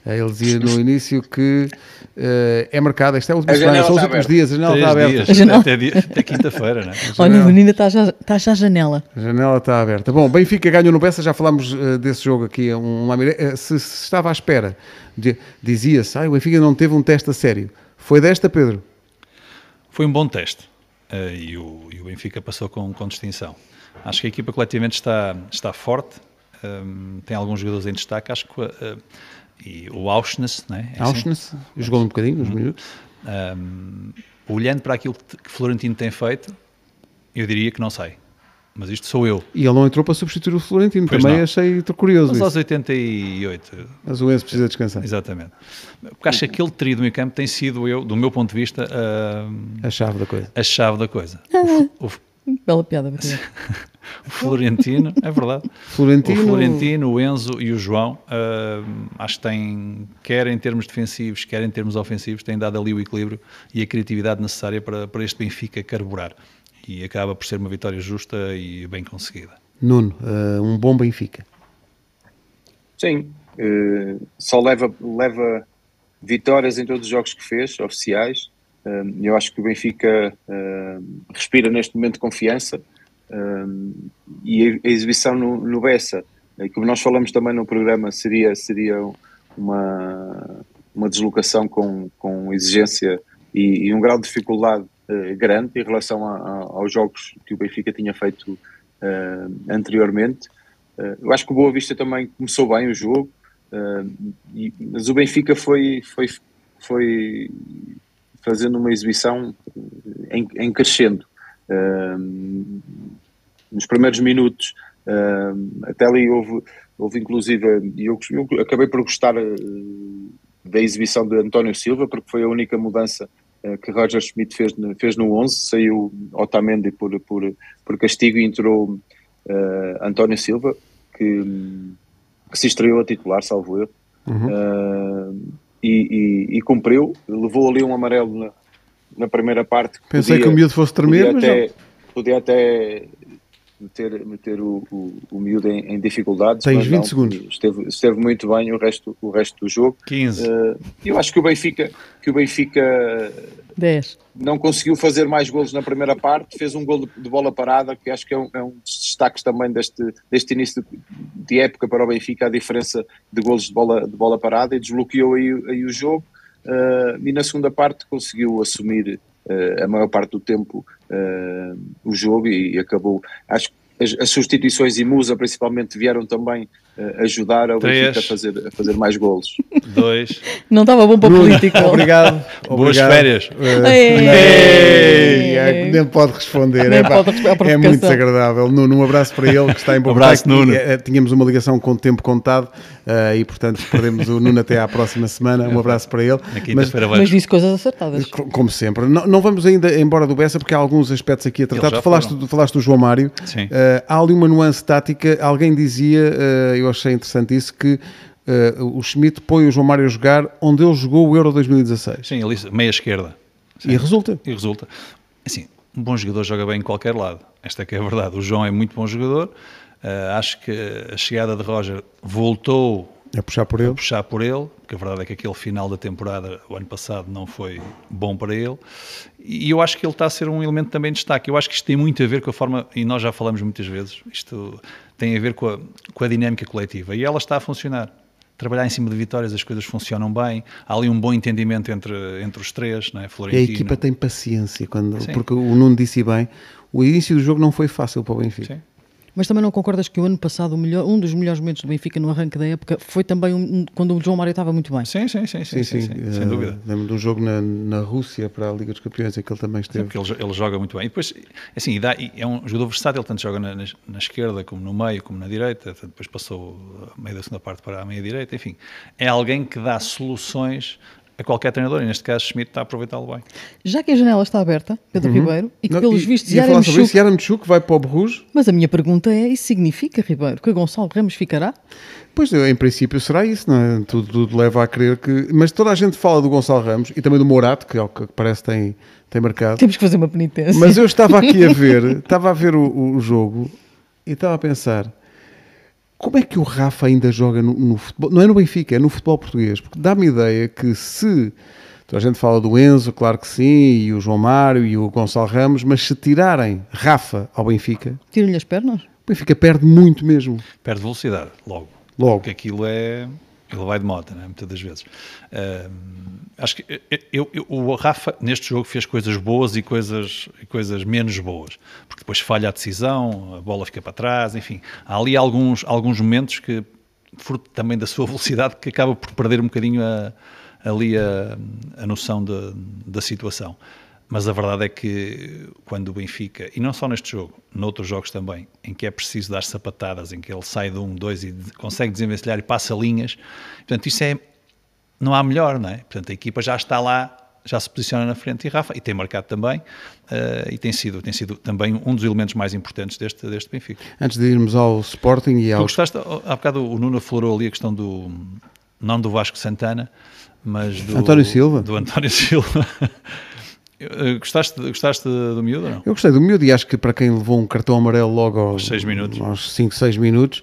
eh, Ele dizia no início que eh, é marcado, esta é a última A semana, são os últimos aberta. dias, a janela Três está aberta. dias, A janela- até, dia- até quinta-feira, né? Olha, a menina está já, está já à janela. A janela está aberta. Bom, Benfica ganhou no Bessa, já falámos eh, desse jogo aqui. Um. Eh, se, se estava à espera, dizia-se, ah, o Benfica não teve um teste a sério. Foi desta, Pedro? Foi um bom teste e, o, e o Benfica passou com, com distinção. Acho que a equipa coletivamente está, está forte, ehm, tem alguns jogadores em destaque, acho que eh, e o Auschness, né? É assim? Auschwitz, jogou um bocadinho, uns minutos. Ehm, olhando para aquilo que, que Florentino tem feito, eu diria que não sei. Mas isto sou eu. E ele não entrou para substituir o Florentino. Pois Também não. achei curioso Mas isso. aos 88, Mas o Enzo precisa descansar. exatamente. Porque acho que aquele trio do meio campo tem sido eu, do meu ponto de vista, ehm, A chave da coisa. a chave da coisa. O, F- Bela piada, o Florentino, é verdade. Florentino, O Florentino, o Enzo e o João, hum, acho que têm, quer em termos defensivos, quer em termos ofensivos, têm dado ali o equilíbrio e a criatividade necessária para, para este Benfica carburar. E acaba por ser uma vitória justa e bem conseguida. Nuno, eh, um bom Benfica. Sim. eh, só leva, leva vitórias em todos os jogos que fez, oficiais. Eh, eu acho que o Benfica respira neste momento confiança. e a, a exibição no, no Bessa, como nós falamos também no programa, seria, seria uma, uma deslocação com, com exigência e, e um grau de dificuldade eh, grande em relação a- a- aos jogos que o Benfica tinha feito eh, anteriormente. Eh, eu acho que o Boa Vista também começou bem o jogo, e- mas o Benfica foi, foi, foi fazendo uma exibição em, em crescendo. Nos primeiros minutos, até ali houve, houve inclusive, eu, eu acabei por gostar da exibição de António Silva, porque foi a única mudança que Roger Schmidt fez, no- fez no 11, saiu Otamendi por, por, por castigo e entrou eh, António Silva, que, que se estreou a titular, salvo erro, Eh, e, e- e cumpriu, levou ali um amarelo na, na primeira parte. que Pensei podia- que o miúdo fosse tremer, podia mas até, não. podia até meter, meter o, o, o miúdo em, em dificuldades. Tens mas 20 não, segundos. Esteve, esteve muito bem o resto, o resto do jogo. 15. Eh, eu acho que o Benfica, que o Benfica 10. não conseguiu fazer mais golos na primeira parte, fez um gol de, de bola parada, que acho que é um, é um dos destaques também deste, deste início de, de época para o Benfica, a diferença de golos de bola, de bola parada, e desbloqueou aí, aí o jogo, eh, e na segunda parte conseguiu assumir a maior parte do tempo eh, o jogo e, acabou, acho que as, as substituições e Musa principalmente vieram também eh, ajudar Três. Benfica a fazer, a fazer mais golos. 2. Não estava bom para político. Obrigado. Boas obrigado. férias. Eh, ei, nem pode responder. Nem é, pá, pode é muito desagradável. Nuno, um abraço para ele que está em Bogotá. Abraço, Nuno. Eh, Tínhamos uma ligação com o tempo contado eh, e, portanto, perdemos o Nuno até à próxima semana. Um abraço para ele. Mas, Mas disse coisas acertadas. co- como sempre, não, não vamos ainda embora do Bessa porque há alguns aspectos aqui a tratar. Tu falaste, falaste do João Mário. Sim. Eh, há ali uma nuance tática. Alguém dizia, eh, eu achei interessante isso, que eh, o Schmidt põe o João Mário a jogar onde ele jogou o Euro 2016. Sim, ali, meia esquerda. E resulta. E resulta. Assim, um bom jogador joga bem em qualquer lado. Esta é que é a verdade. O João é muito bom jogador. Acho que a chegada de Roger voltou É puxar por a ele. puxar por ele, porque a verdade é que aquele final da temporada, o ano passado, não foi bom para ele. E eu acho que ele está a ser um elemento também de destaque. Eu acho que isto tem muito a ver com a forma, e nós já falamos muitas vezes, isto tem a ver com a, com a dinâmica coletiva. E ela está a funcionar. Trabalhar em cima de vitórias, as coisas funcionam bem. Há ali um bom entendimento entre, entre os três, né? E a Florentino. equipa tem paciência, quando, Sim. porque o Nuno disse bem, o início do jogo não foi fácil para o Benfica. Sim. Mas também não concordas que o ano passado, o melhor, um dos melhores momentos do Benfica no arranque da época foi também um, quando o João Mário estava muito bem. Sim, sim, sim, sim, sim, sim, sim sem Uh, dúvida. Lembro de um jogo na, na Rússia para a Liga dos Campeões em que ele também esteve. Porque ele, ele joga muito bem. E depois, assim, e dá- e é um jogador versátil, tanto joga na, na- na esquerda como no meio, como na direita. Portanto, Depois passou a meio da segunda parte para a meia direita. Enfim, é alguém que dá soluções a qualquer treinador. E neste caso, Schmidt está a aproveitá-lo bem. Já que a janela está aberta, Pedro Ribeiro, e que Uhum. Não, pelos e- vistos ia falar sobre isso. Yaramchuk vai para o Bruges. Mas a minha pergunta é: isso significa, Ribeiro, que Gonçalo Ramos ficará? Pois, em princípio será isso, não é? Tudo, tudo leva a crer que... Mas toda a gente fala do Gonçalo Ramos e também do Morato, que é o que parece tem, tem marcado. Temos que fazer uma penitência. Mas eu estava aqui a ver, estava a ver o, o jogo e estava a pensar como é que o Rafa ainda joga no, no futebol? Não é no Benfica, é no futebol português. Porque dá-me a ideia que se toda a gente fala do Enzo, claro que sim, e o João Mário e o Gonçalo Ramos, mas se tirarem Rafa ao Benfica, Tiram-lhe as pernas? o Benfica perde muito mesmo. Perde velocidade, logo. Logo. Porque aquilo é. Ele vai de moto, né? muitas das vezes. Acho que eu, eu- o Rafa, neste jogo, fez coisas boas e coisas, coisas menos boas. Porque depois falha a decisão, a bola fica para trás, enfim. Há ali alguns, alguns momentos que, fruto também da sua velocidade, que acaba por perder um bocadinho a- ali a, a noção de- da situação. Mas a verdade é que quando o Benfica, e não só neste jogo, noutros jogos também, em que é preciso dar sapatadas, em que ele sai de um, dois e consegue desenvencilhar e passa linhas, portanto, isso é. Não há melhor, não é? Portanto, a equipa já está lá, já se posiciona na frente e Rafa, e tem marcado também, eh, e tem sido, tem sido também um dos elementos mais importantes deste, deste Benfica. Antes de irmos ao Sporting e Tu ao... gostaste, há bocado o Nuno aflorou ali a questão do, não do Vasco Santana, mas do... António Silva. Do António Silva. Eh, Gostaste, gostaste do miúdo ou não? Eu gostei do miúdo e acho que para quem levou um cartão amarelo logo aos, seis minutos. aos 5, 6 minutos,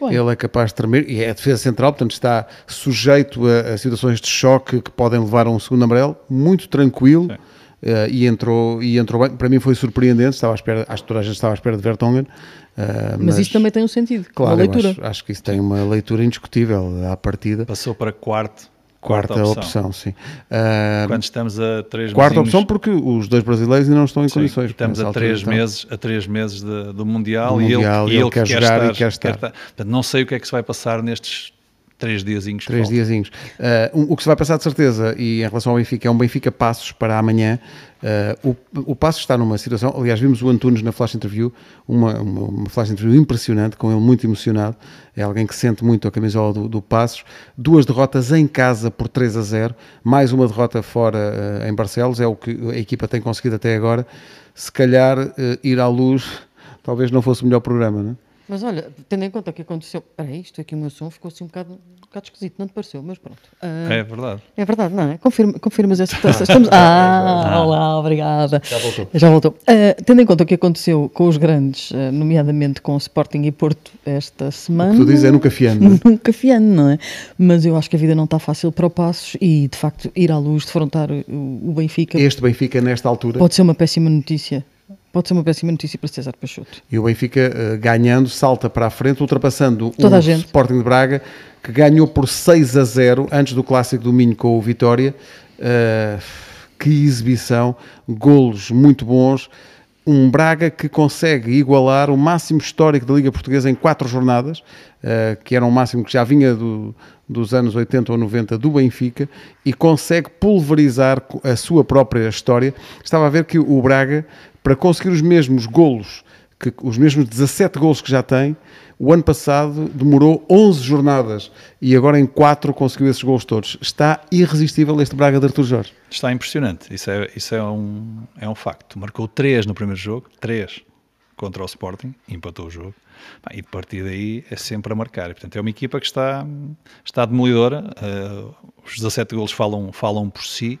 bem. ele é capaz de tremer e é a defesa central, portanto está sujeito a, a situações de choque que podem levar a um segundo amarelo, muito tranquilo Sim. eh, e, entrou, e entrou bem. Para mim foi surpreendente, estava à espera, acho que toda a gente estava à espera de Vertonghen. eh, Mas, isso também tem um sentido. Claro, uma leitura. Acho, acho que isso tem uma leitura indiscutível à partida. Passou para quarto, Quarta, opção. sim. Eh, Quando estamos a três quarta mesinhos- opção porque os dois brasileiros ainda não estão em Sim, condições. e estamos a altura três estão. meses, a três meses de- do Mundial, Do e, Mundial, ele, e ele quer jogar e quer estar. Portanto, não sei o que é que se vai passar nestes três diazinhos. Três diazinhos. Uh, um- o que se vai passar de certeza, e em relação ao Benfica, é um Benfica Passos para amanhã. Uh, o, o Passos está numa situação, aliás, vimos o Antunes na flash interview, uma, uma, uma flash interview impressionante, com ele muito emocionado. É alguém que sente muito a camisola do, do Passos. Duas derrotas em casa por 3 a 0, mais uma derrota fora uh, em Barcelos, é o que a equipa tem conseguido até agora. Se calhar uh, ir à luz talvez não fosse o melhor programa, não é? Mas olha, tendo em conta o que aconteceu. Espera aí, isto aqui o meu som ficou assim um bocado, um bocado esquisito, não te pareceu? Mas pronto. Ah, É verdade. É verdade, não é? Confirma, confirmas essa situação. Estamos... Ah, olá, obrigada. Já voltou. Já voltou. Ah, tendo em conta o que aconteceu com os grandes, ah, nomeadamente com o Sporting e Porto esta semana. Tu dizes é nunca fiando. é? Nunca fiando, não é? Mas eu acho que a vida não está fácil para o Passos e, de facto, ir à luz, defrontar o, o Benfica, Este Benfica, nesta altura, pode ser uma péssima notícia. Pode ser uma péssima notícia para César Peixoto. E o Benfica, eh, ganhando, salta para a frente, ultrapassando Toda o. Sporting de Braga, que ganhou por 6 a 0 antes do Clássico do Minho com o Vitória. Eh, que exibição, golos muito bons. Um Braga que consegue igualar o máximo histórico da Liga Portuguesa em quatro jornadas, eh, que era um máximo que já vinha do- dos anos 80 ou 90 do Benfica, e consegue pulverizar a sua própria história. Estava a ver que o Braga, para conseguir os mesmos golos, que, os mesmos 17 golos que já tem, o ano passado demorou 11 jornadas e agora em 4 conseguiu esses golos todos. Está irresistível este Braga de Artur Jorge. Está impressionante. Isso é, isso é, um, é um facto. Marcou 3 no primeiro jogo, 3 contra o Sporting, empatou o jogo. E de partir daí é sempre a marcar. E, portanto, é uma equipa que está, está demolidora. Eh, os 17 golos falam, falam por si.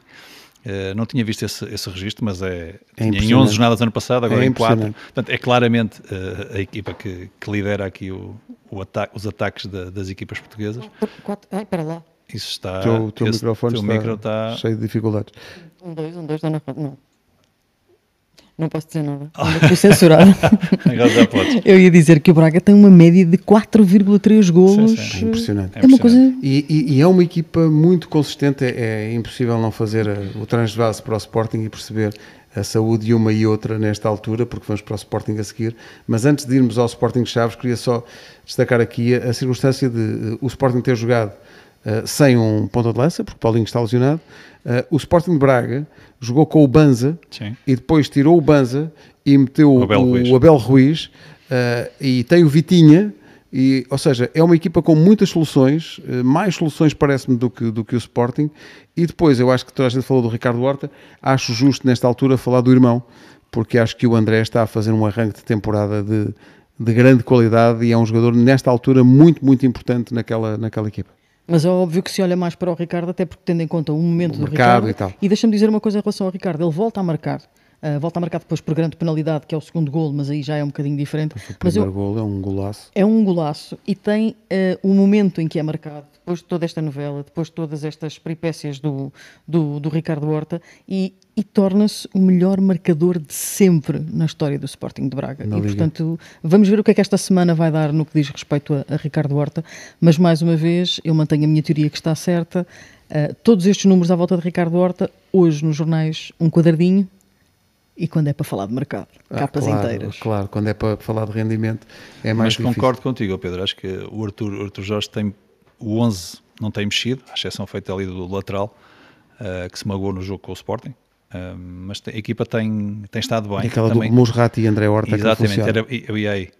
Eh, não tinha visto esse, esse registro, mas é, tinha em impressionante. 11 jornadas ano passado, agora É em 4. impressionante. Portanto, é claramente eh, a equipa que, que lidera aqui o, o ata- os ataques da- das equipas portuguesas. Quatro, ai, para lá. Isso está. O teu, teu esse- microfone teu está, micro está cheio de dificuldades. Um, dois, um, dois, roda. Não. Não posso dizer nada. Ainda fui censurado. Agora já podes. Eu ia dizer que o Braga tem uma média de 4,3 golos. Sim, sim. É impressionante. É uma coisa. E, e- e é uma equipa muito consistente, é, é impossível não fazer eh, o transvase para o Sporting e perceber a saúde de uma e outra nesta altura, porque vamos para o Sporting a seguir. Mas antes de irmos ao Sporting Chaves, queria só destacar aqui a, a circunstância de uh, o Sporting ter jogado uh, sem um ponta de lança, porque Paulinho está lesionado. Uh, o Sporting de Braga jogou com o Banza Sim. e depois tirou o Banza e meteu O Abel o, Ruiz. o Abel Ruiz uh, e tem o Vitinha. E, ou seja, é uma equipa com muitas soluções, mais soluções parece-me do que, do que o Sporting. E depois, eu acho que toda a gente falou do Ricardo Horta, acho justo nesta altura falar do irmão, porque acho que o André está a fazer um arranque de temporada de, de grande qualidade e é um jogador, nesta altura, muito, muito importante naquela, naquela equipa. Mas é óbvio que se olha mais para o Ricardo, até porque tendo em conta o momento O do Ricardo. e tal. deixa-me dizer uma coisa em relação ao Ricardo: ele volta a marcar. ah, volta a marcar depois por grande penalidade, que é o segundo gol, mas aí já é um bocadinho diferente. O Mas eu, primeiro gol é um golaço. é um golaço e tem eh, o momento em que é marcado, depois de toda esta novela, depois de todas estas peripécias do, do, do Ricardo Horta, e, e torna-se o melhor marcador de sempre na história do Sporting de Braga. Na e Liga. portanto, vamos ver o que é que esta semana vai dar no que diz respeito a, a Ricardo Horta, mas mais uma vez, eu mantenho a minha teoria que está certa. Eh, todos estes números à volta de Ricardo Horta, hoje nos jornais, um quadradinho. E quando é para falar de mercado, Ah, capas claro, inteiras. Claro, quando é para falar de rendimento é mais Mas difícil. concordo contigo, Pedro. Acho que o Arthur, o Arthur Jorge tem o 11 não tem mexido, à exceção feita ali do lateral, eh, que se magoou no jogo com o Sporting. Mas a equipa tem, tem estado bem. E aquela também. do Musrati e André Horta que Exatamente, funciona. era, eu ia aí.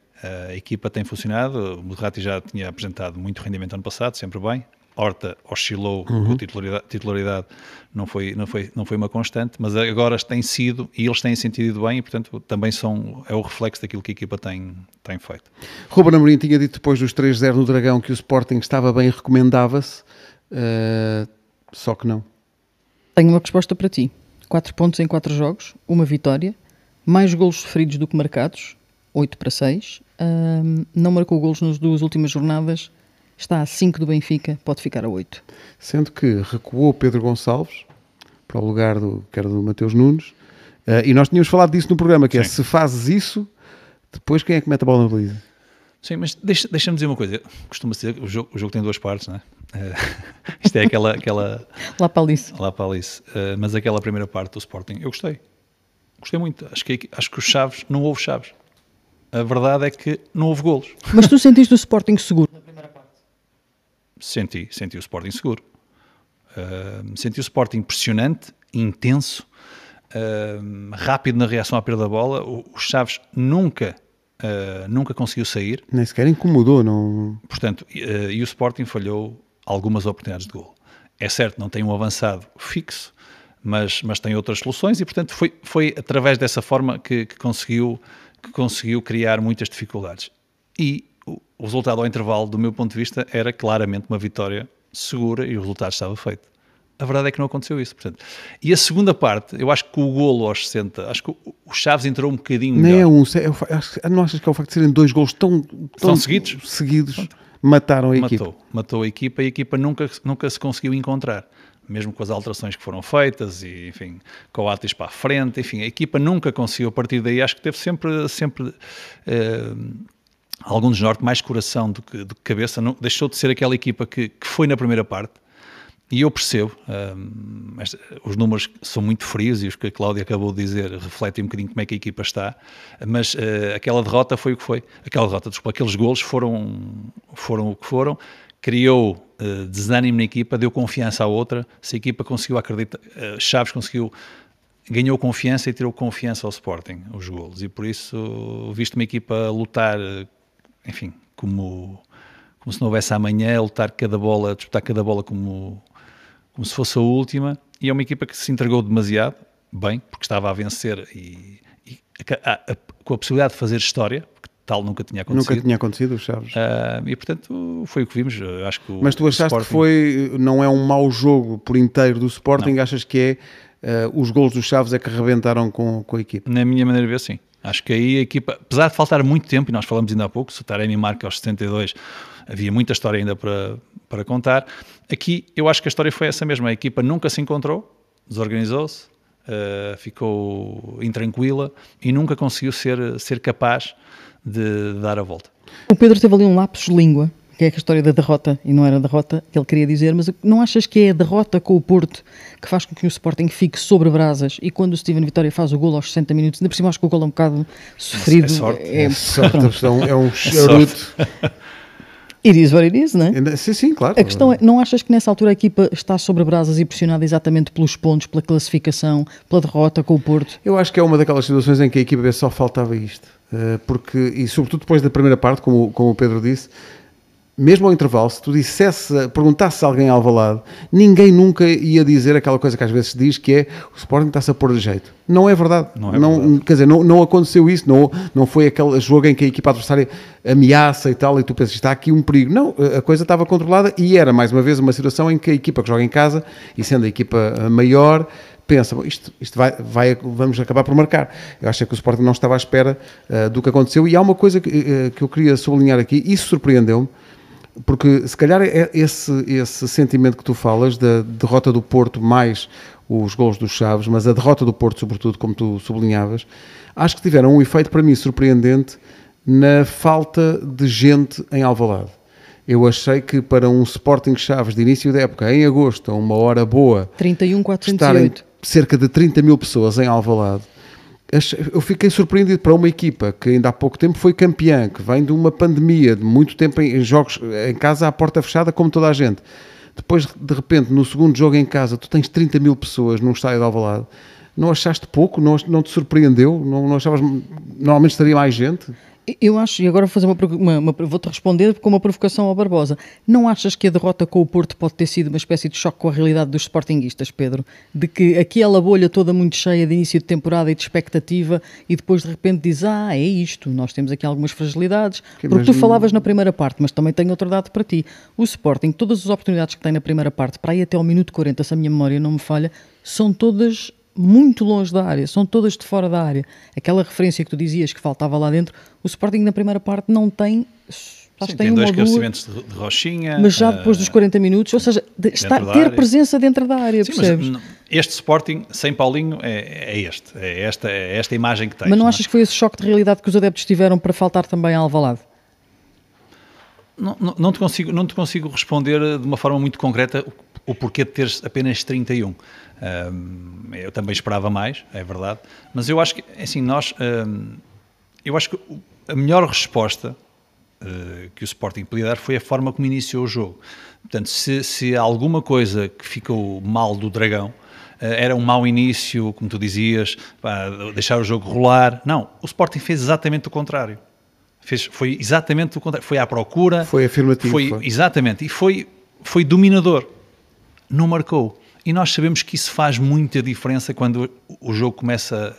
A equipa tem funcionado, o Murrati já tinha apresentado muito rendimento ano passado, sempre bem. Horta oscilou Uhum. com a titularidade, titularidade não, foi, não, foi, não foi uma constante, mas agora tem sido e eles têm sentido bem e, portanto, também são, é o reflexo daquilo que a equipa tem, tem feito. Ruben Amorim tinha dito depois dos 3-0 no Dragão que o Sporting estava bem e recomendava-se, eh, só que não. Tenho uma resposta para ti. 4 pontos em 4 jogos, uma vitória, mais golos sofridos do que marcados, 8 para 6. Ahm, não marcou golos nas duas últimas jornadas, está a 5 do Benfica, pode ficar a 8. Sendo que recuou Pedro Gonçalves para o lugar do, que era do Mateus Nunes, eh, e nós tínhamos falado disso no programa, que é se fazes isso, depois quem é que mete a bola na baliza? Sim, mas deixa- deixa-me dizer uma coisa. Costuma ser o jogo, o jogo tem duas partes, não é? Eh, isto é aquela, aquela Lá para Alice. lá para a Alice. Eh, mas aquela primeira parte do Sporting, eu gostei. Gostei muito. Acho que, acho que os Chaves, não houve Chaves. A verdade é que não houve golos. Mas tu sentiste o Sporting seguro? Senti, senti o Sporting seguro. Uh, senti o Sporting impressionante, intenso, uh, rápido na reação à perda da bola. O, o Chaves nunca, uh, nunca conseguiu sair. Nem sequer incomodou, não... Portanto, e, uh, e o Sporting falhou algumas oportunidades de gol. É certo, não tem um avançado fixo, mas, mas tem outras soluções e, portanto, foi, foi através dessa forma que, que conseguiu, que conseguiu criar muitas dificuldades. E o resultado ao intervalo, do meu ponto de vista, era claramente uma vitória segura e o resultado estava feito. A verdade é que não aconteceu isso. Portanto. E a segunda parte, eu acho que o golo aos 60, acho que o, Chaves entrou um bocadinho Nem é melhor. um... é fa- acho- Não achas que é o facto de serem dois gols tão, tão seguidos? seguidos mataram a equipa? matou, matou a equipa e a equipa nunca, nunca se conseguiu encontrar. Mesmo com as alterações que foram feitas e, enfim, com o Atis para a frente, enfim, a equipa nunca conseguiu, a partir daí, acho que teve sempre, sempre eh, algum desnorte, mais coração do que, do que cabeça, não, deixou de ser aquela equipa que, que foi na primeira parte, e eu percebo, esta- os números são muito frios e os que a Cláudia acabou de dizer refletem um bocadinho como é que a equipa está, mas eh, aquela derrota foi o que foi. Aquela derrota, desculpa, aqueles golos foram, foram o que foram, criou eh, desânimo na equipa, deu confiança à outra. Se a equipa conseguiu acreditar, eh, Chaves conseguiu, ganhou confiança e tirou confiança ao Sporting, os golos, e por isso, visto uma equipa lutar, enfim, como como se não houvesse amanhã, lutar cada bola, disputar cada bola como, como se fosse a última, e é uma equipa que se entregou demasiado, bem, porque estava a vencer e, e a- a- a- com a possibilidade de fazer história, porque tal nunca tinha acontecido. Nunca tinha acontecido, Chaves. Ah, e portanto foi o que vimos. Eu Acho que o- Mas tu achaste que Sporting- foi, não é um mau jogo por inteiro do Sporting, achas que é eh, os gols dos Chaves é que rebentaram com, com a equipa? Na minha maneira de ver, sim. Acho que aí a equipa, apesar de faltar muito tempo, e nós falamos ainda há pouco, se o Taremi marca aos 72, havia muita história ainda para, para contar. Aqui eu acho que a história foi essa mesma. A equipa nunca se encontrou, desorganizou-se, eh, ficou intranquila e nunca conseguiu ser, ser capaz de dar a volta. O Pedro teve ali um lapso de língua que é a história da derrota, e não era a derrota que ele queria dizer, mas não achas que é a derrota com o Porto que faz com que o Sporting fique sobre brasas e quando o Steven Vitória faz o gol aos 60 minutos, ainda por cima acho que o gol é um bocado sofrido. É sorte. É, É sorte, é um, é um charuto. It is what it is, não é? Sim, sim, claro. A questão é, não achas que nessa altura a equipa está sobre brasas e pressionada exatamente pelos pontos, pela classificação, pela derrota com o Porto? Eu acho que é uma daquelas situações em que a equipa só faltava isto. Eh, Porque, e sobretudo depois da primeira parte, como, como o Pedro disse, mesmo ao intervalo, se tu dissesse, perguntasse a alguém ao Alvalade, ninguém nunca ia dizer aquela coisa que às vezes se diz, que é o Sporting está-se a pôr de jeito. Não é verdade. Não é verdade. Quer dizer, não, não aconteceu isso, não, não foi aquele jogo em que a equipa adversária ameaça e tal, e tu pensas, está aqui um perigo. Não, a coisa estava controlada e era, mais uma vez, uma situação em que a equipa que joga em casa, e sendo a equipa eh, maior, pensa, "Bom, isto, isto vai, vai, vamos acabar por marcar. Eu acho que o Sporting não estava à espera eh, do que aconteceu, e há uma coisa que, eh, que eu queria sublinhar aqui, isso surpreendeu-me, porque se calhar é esse, esse sentimento que tu falas da derrota do Porto mais os gols dos Chaves, mas a derrota do Porto, sobretudo, como tu sublinhavas, acho que tiveram um efeito para mim surpreendente na falta de gente em Alvalade. Eu achei que para um Sporting Chaves de início da época, em agosto, a uma hora boa, 31, estarem 408. cerca de 30 mil pessoas em Alvalade, eu fiquei surpreendido para uma equipa que ainda há pouco tempo foi campeã, que vem de uma pandemia, de muito tempo em, jogos em casa à porta fechada, como toda a gente. Depois, de repente, no segundo jogo em casa, tu tens 30 mil pessoas num estádio de Alvalade. Não achaste pouco? Não, não te surpreendeu? Não, não achavas... Normalmente estaria mais gente? Eu acho, e agora vou fazer uma, uma- uma- vou-te responder com uma provocação ao Barbosa. Não achas que a derrota com o Porto pode ter sido uma espécie de choque com a realidade dos sportinguistas, Pedro? De que aquela bolha toda muito cheia de início de temporada e de expectativa e depois de repente diz, ah, é isto, nós temos aqui algumas fragilidades. Que Porque tu mas- falavas na primeira parte, mas também tenho outro dado para ti. O Sporting, todas as oportunidades que tem na primeira parte, para ir até ao minuto 40, se a minha memória não me falha, são todas muito longe da área, são todas de fora da área. Aquela referência que tu dizias que faltava lá dentro, o Sporting na primeira parte não tem. Acho Sim, tem tem dois cabeceamentos de, Rochinha. mas já depois dos eh, 40 minutos, ou seja, está, ter área. presença dentro da área, Sim, mas percebes? n- este Sporting sem Paulinho é, é este, é esta, é esta imagem que tens. Mas não é? achas que foi esse choque de realidade que os adeptos tiveram para faltar também a Alvalade? Não, não, te consigo, não te consigo responder de uma forma muito concreta o, o porquê de teres apenas 31. Ahm, eu também esperava mais, é verdade, mas eu acho que, assim, nós, ahm, eu acho que a melhor resposta eh, que o Sporting podia dar foi a forma como iniciou o jogo. Portanto, se, se alguma coisa que ficou mal do Dragão, eh, era um mau início, como tu dizias, deixar o jogo rolar. Não, o Sporting fez exatamente o contrário. Fez, foi exatamente o contrário. Foi à procura. Foi afirmativo, Foi, foi. Exatamente. E foi, foi dominador. Não marcou. E nós sabemos que isso faz muita diferença quando o jogo começa,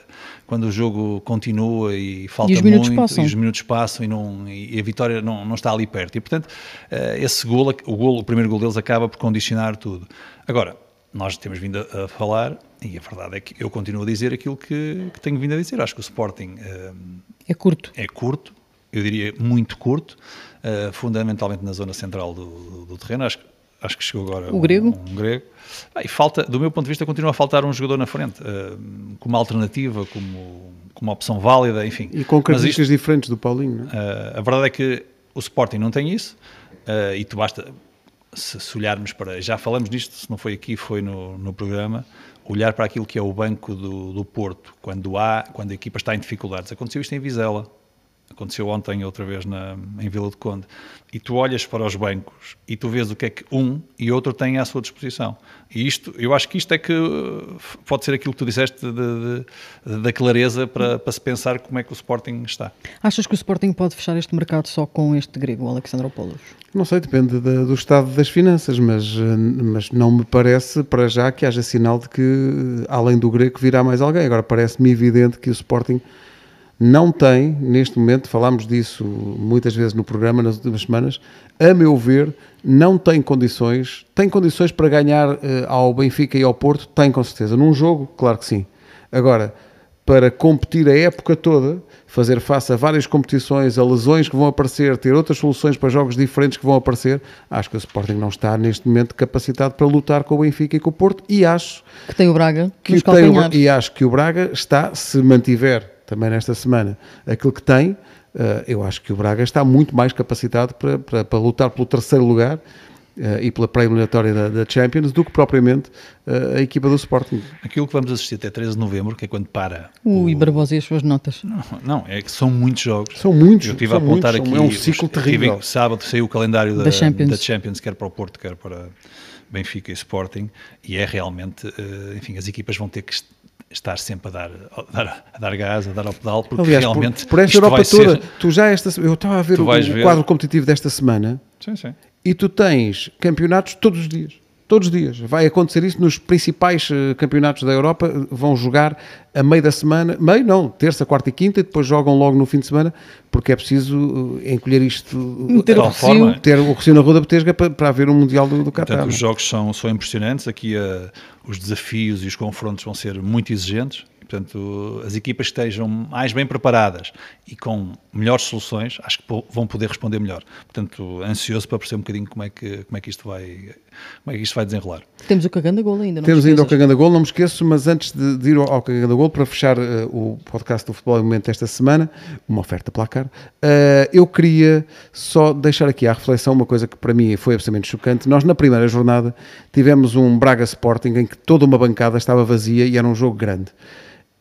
quando o jogo continua e falta E muito, passam. e os minutos passam e, não, e a vitória não, não está ali perto. E, portanto, eh, esse gol, o, gol, o primeiro gol deles acaba por condicionar tudo. Agora, nós temos vindo a, falar, e a verdade é que eu continuo a dizer aquilo que, que tenho vindo a dizer. Acho que o Sporting eh, É curto. é curto, eu diria muito curto, eh, fundamentalmente na zona central do, do- do terreno. Acho, que- acho que chegou agora O um, grego? um grego. Ah, e falta, do meu ponto de vista, continua a faltar um jogador na frente, eh, como alternativa, como, como opção válida, enfim. E com Mas características isto- diferentes do Paulinho, não é? Uh, a verdade é que o Sporting não tem isso uh, e tu basta, se, se olharmos para, já falamos disto, se não foi aqui, foi no, no programa, olhar para aquilo que é o banco do, do Porto, quando há, quando a equipa está em dificuldades. Aconteceu isto em Vizela, aconteceu ontem outra vez na, em Vila do Conde, e tu olhas para os bancos e tu vês o que é que um e outro têm à sua disposição. E isto, eu acho que isto é que uh, pode ser aquilo que tu disseste de- de- de- da clareza para, para se pensar como é que o Sporting está. Achas que o Sporting pode fechar este mercado só com este grego, o Alexandropoulos? Não sei, depende do estado das finanças, mas, eh, mas não me parece para já que haja sinal de que, eh, além do Greco, virá mais alguém. Agora, parece-me evidente que o Sporting não tem, neste momento, falámos disso muitas vezes no programa nas últimas semanas, a meu ver, não tem condições, tem condições para ganhar eh, ao Benfica e ao Porto, tem com certeza. Num jogo, claro que sim. Agora, para competir a época toda, fazer face a várias competições, a lesões que vão aparecer, ter outras soluções para jogos diferentes que vão aparecer, acho que o Sporting não está neste momento capacitado para lutar com o Benfica e com o Porto e acho Que tem o Braga que tem o, e acho que o Braga está, se mantiver também nesta semana aquilo que tem, Uh, eu acho que o Braga está muito mais capacitado para, para, para lutar pelo terceiro lugar uh, e pela pré-eliminatória da, da, Champions do que propriamente uh, a equipa do Sporting. Aquilo que vamos assistir até 13 de novembro, que é quando para. Ui, o... Barbosa e as suas notas. Não, não, é que são muitos jogos. São muitos. Eu estive a apontar muitos, aqui. É um ciclo terrível. sábado saiu o calendário da, da, Champions. da Champions, quer para o Porto, quer para. Benfica e Sporting, e é realmente, enfim, as equipas vão ter que estar sempre a dar, a dar, a dar gás, a dar ao pedal, porque Aliás, realmente. Por, por esta Europa toda, ser... tu já esta eu estava a ver o, o quadro competitivo desta semana sim, sim. e tu tens campeonatos todos os dias. Todos os dias. Vai acontecer isso nos principais uh, campeonatos da Europa. Vão jogar a meio da semana, meio não, terça, quarta e quinta, e depois jogam logo no fim de semana, porque é preciso uh, encolher isto, ter, o forma, ter o recio na Rua da Betesga para, para haver um Mundial do, do Qatar. Portanto, os jogos são, são impressionantes. Aqui os desafios e os confrontos vão ser muito exigentes. Portanto, as equipas estejam mais bem preparadas e com melhores soluções, acho que vão poder responder melhor. Portanto, ansioso para perceber um bocadinho como é que, como é que isto vai como é que isto vai desenrolar. Temos o Caganda Gol ainda, não Temos ainda o Caganda Gol, não me esqueço, mas antes de, de ir ao Caganda Gol, para fechar uh, o podcast do Futebol em Momento desta semana, uma oferta placar, uh, eu queria só deixar aqui à reflexão uma coisa que para mim foi absolutamente chocante. Nós, na primeira jornada, tivemos um Braga Sporting em que toda uma bancada estava vazia e era um jogo grande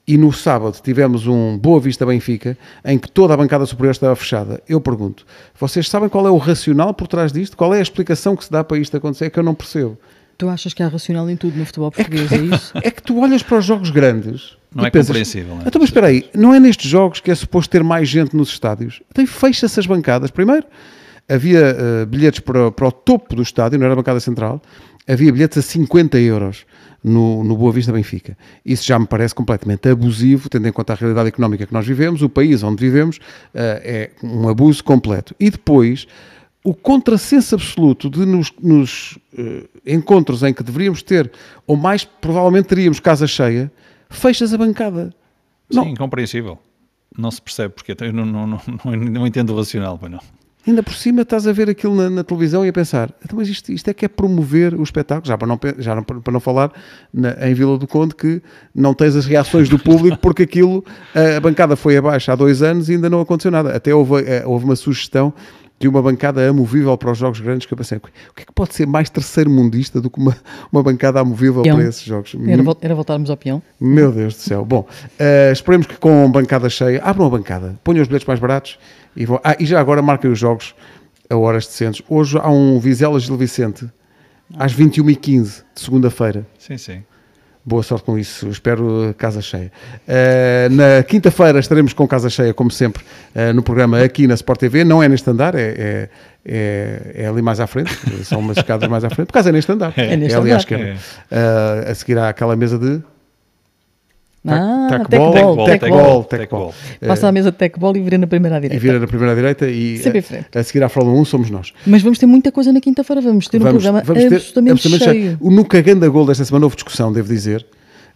e no sábado tivemos um Boa Vista Benfica em que toda a bancada superior estava fechada. Eu pergunto, vocês sabem qual é o racional por trás disto? Qual é a explicação que se dá para isto acontecer? É que eu não percebo. Tu achas que há racional em tudo no futebol português, é, que, é isso? É que tu olhas para os jogos grandes. Não é pensas, compreensível. Não é? Então, mas espera aí, não é nestes jogos que é suposto ter mais gente nos estádios? Então fecha-se as bancadas. Primeiro, havia uh, bilhetes para, para o topo do estádio, não era a bancada central, havia bilhetes a 50 euros no, no Boa Vista Benfica. Isso já me parece completamente abusivo, tendo em conta a realidade económica que nós vivemos, o país onde vivemos, uh, é um abuso completo. E depois, o contrassenso absoluto de nos, nos uh, encontros em que deveríamos ter, ou mais provavelmente teríamos casa cheia, fechas a bancada. Sim, não. incompreensível. Não se percebe porque eu não, não, não, não entendo o racional, pois não. Ainda por cima estás a ver aquilo na, na televisão e a pensar, então, mas isto, isto, é que é promover o espetáculo, já para não, já não, para não falar na, em Vila do Conde que não tens as reações do público porque aquilo, a, a bancada foi abaixo há dois anos e ainda não aconteceu nada. Até houve, eh, houve uma sugestão de uma bancada amovível para os jogos grandes que eu pensei, o que é que pode ser mais terceiro mundista do que uma, uma bancada amovível peão. para esses jogos? Era, era voltarmos ao peão? Meu Deus do céu. Bom, uh, esperemos que com bancada cheia, abram a bancada, ponham os bilhetes mais baratos e, vão, ah, e já agora marquem os jogos a horas decentes. Hoje há um Vizela Gil Vicente às 21h15 de segunda-feira. Sim, sim. Boa sorte com isso, espero casa cheia. Uh, na quinta-feira estaremos com casa cheia, como sempre, uh, no programa aqui na Sport TV. Não é neste andar, é, é, é, é ali mais à frente, são umas escadas mais à frente, por causa é neste andar. É, neste é ali andar. à esquerda. Uh, a seguir há aquela mesa de ah, tecball, tecball, tecball. Passa à mesa de tecball e vira na primeira direita. E vira na primeira direita e a, a, seguir à Fórmula 1 somos nós. Mas vamos ter muita coisa na quinta-feira, vamos ter vamos, um programa vamos ter, absolutamente, absolutamente cheio. cheio. No Caganda Gol desta semana houve discussão, devo dizer,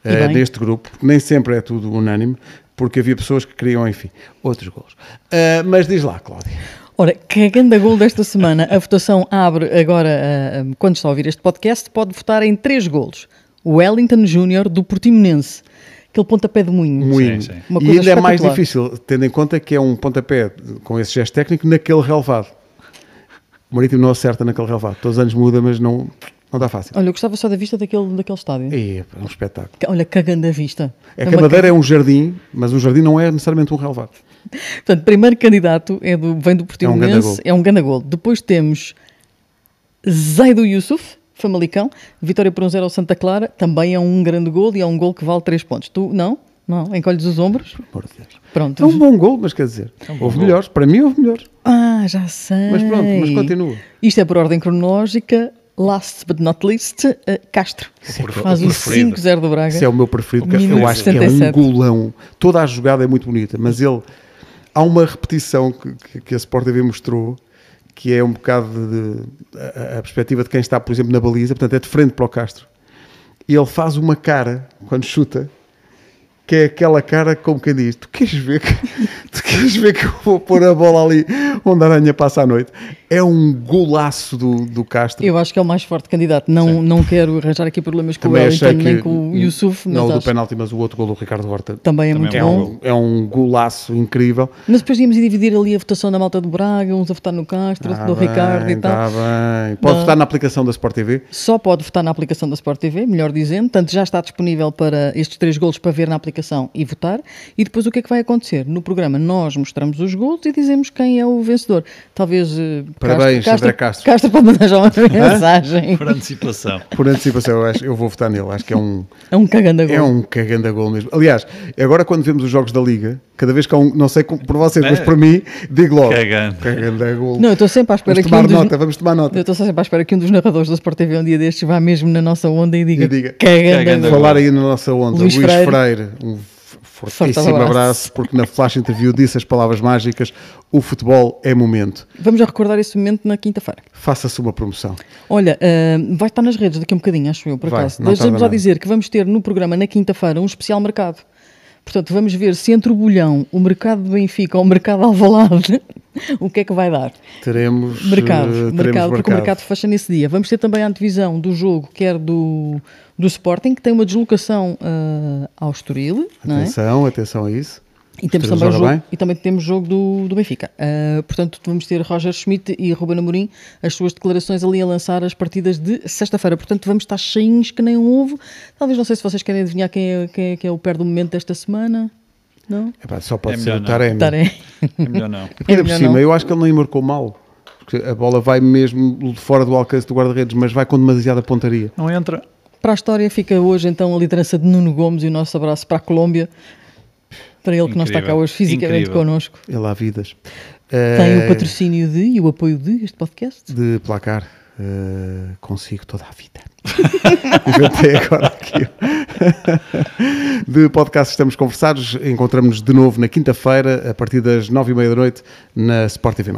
uh, neste grupo, nem sempre é tudo unânime, porque havia pessoas que queriam, enfim, outros gols. Uh, mas diz lá, Cláudia. Ora, cagando a gol desta semana, a votação abre agora, uh, quando está a ouvir este podcast, pode votar em três golos. Wellington Júnior, do Portimonense aquele pontapé de moinho. Moinho. Sim, sim. e ainda é mais difícil, tendo em conta que é um pontapé com esse gesto técnico naquele relevado. O Marítimo não acerta naquele relevado. Todos os anos muda, mas não, não dá fácil. Olha, eu gostava só da vista daquele, daquele estádio. É, é um espetáculo. Olha, cagando a vista. É, é que a Madeira é um jardim, mas um jardim não é necessariamente um relevado. Portanto, primeiro candidato é do, vem do Portimonense, é um gandagol. Depois temos Zaido Yusuf, Famalicão, vitória por um 0 ao Santa Clara, também é um grande gol e é um gol que vale 3 pontos. Tu, não? Não? Encolhes os ombros? Por Deus. Pronto. É um bom gol, mas quer dizer, é um houve gol. melhores. Para mim, houve melhores. Ah, já sei. Mas pronto, mas continua. Isto é por ordem cronológica. Last but not least, uh, Castro. Sim, faz o 5-0 do Braga. Esse é o meu preferido. eu acho que é um golão. Toda a jogada é muito bonita, mas ele. Há uma repetição que, que, que a Sport TV mostrou que é um bocado de, a, a, perspectiva de quem está, por exemplo, na baliza, portanto é de frente para o Castro. E ele faz uma cara, quando chuta, que é aquela cara como quem diz, tu queres ver tu Queres ver que eu vou pôr a bola ali onde a aranha passa a noite? É um golaço do, do Castro. Eu acho que é o mais forte candidato. Não, não quero arranjar aqui problemas com o Também achei Wellington nem com o Yusuf, Não o do penalti, mas o outro gol do Ricardo Horta. também é Também muito é bom. um, é um golaço incrível. Mas depois íamos dividir ali a votação da malta do Braga, uns a votar no Castro, Tá no Ricardo e bem, tal. tá bem. Pode Não. votar na aplicação da Sport TV. Só pode votar na aplicação da Sport TV, melhor dizendo. Portanto, já está disponível para estes três golos para ver na aplicação e votar. E depois o que é que vai acontecer? No programa nós mostramos os golos e dizemos quem é o vencedor. Talvez eh, Parabéns, André Castro. Castro pode mandar já uma mensagem. Por antecipação. Por antecipação, eu, acho, eu vou votar nele. Acho que é um, É um cagando a gol. é um caganda gol mesmo. Aliás, agora quando vemos os jogos da Liga, cada vez que há um, não sei por vocês, mas É. para mim, digo logo: Cagando. caganda gol. Não, eu estou sempre à espera Vamos que tomar um dos... nota, vamos tomar Eu nota. estou sempre à espera que um dos narradores da Sport TV um dia destes vá mesmo na nossa onda e diga, E diga, cagando a "Cagando a gol." Falar aí na nossa onda, Luís Luís, Freire. Freire, um fortíssimo abraço. abraço. porque na flash interview disse as palavras mágicas: o futebol é momento. Vamos já recordar esse momento na quinta-feira. Faça-se uma promoção. Olha, ah, vai estar nas redes daqui a um bocadinho, acho eu, por Vai, acaso. Deixamos nada. dizer que vamos ter no programa na quinta-feira um especial mercado. Portanto, vamos ver se entre o Bolhão, o mercado de Benfica ou o mercado de Alvalade, o que é que vai dar. Teremos Mercado, eh, teremos mercado, porque o mercado fecha nesse dia. Vamos ter também a antevisão do jogo, quer do, do Sporting, que tem uma deslocação ah, ao Estoril, não é? Atenção, atenção a isso. E temos também jogo, bem? e também temos jogo do, do Benfica. Ah, portanto, vamos ter Roger Schmidt e Ruben Amorim as suas declarações ali a lançar as partidas de sexta-feira. Portanto, vamos estar cheinhos que nem um ovo. Talvez não sei se vocês querem adivinhar quem é, quem é, que é o pé do momento desta semana. Não? Epá, só pode É ser o não. Taremi. Taré. É melhor não. Porque ainda É por melhor cima, não. eu acho que ele nem marcou mal. Porque a bola vai mesmo fora do alcance do guarda-redes, mas vai com demasiada pontaria. Não entra. Para a história fica hoje então a liderança de Nuno Gomes e o nosso abraço para a Colômbia. Para ele que não está cá Incrível. hoje fisicamente Incrível. connosco. Ele há vidas. Tem Eh, o patrocínio de e o apoio de este podcast. De placar, eh, consigo toda a vida. Inventei agora aqui. De podcast estamos conversados. Encontramos-nos de novo na quinta-feira, a partir das nove e meia da noite, na Sport TV+.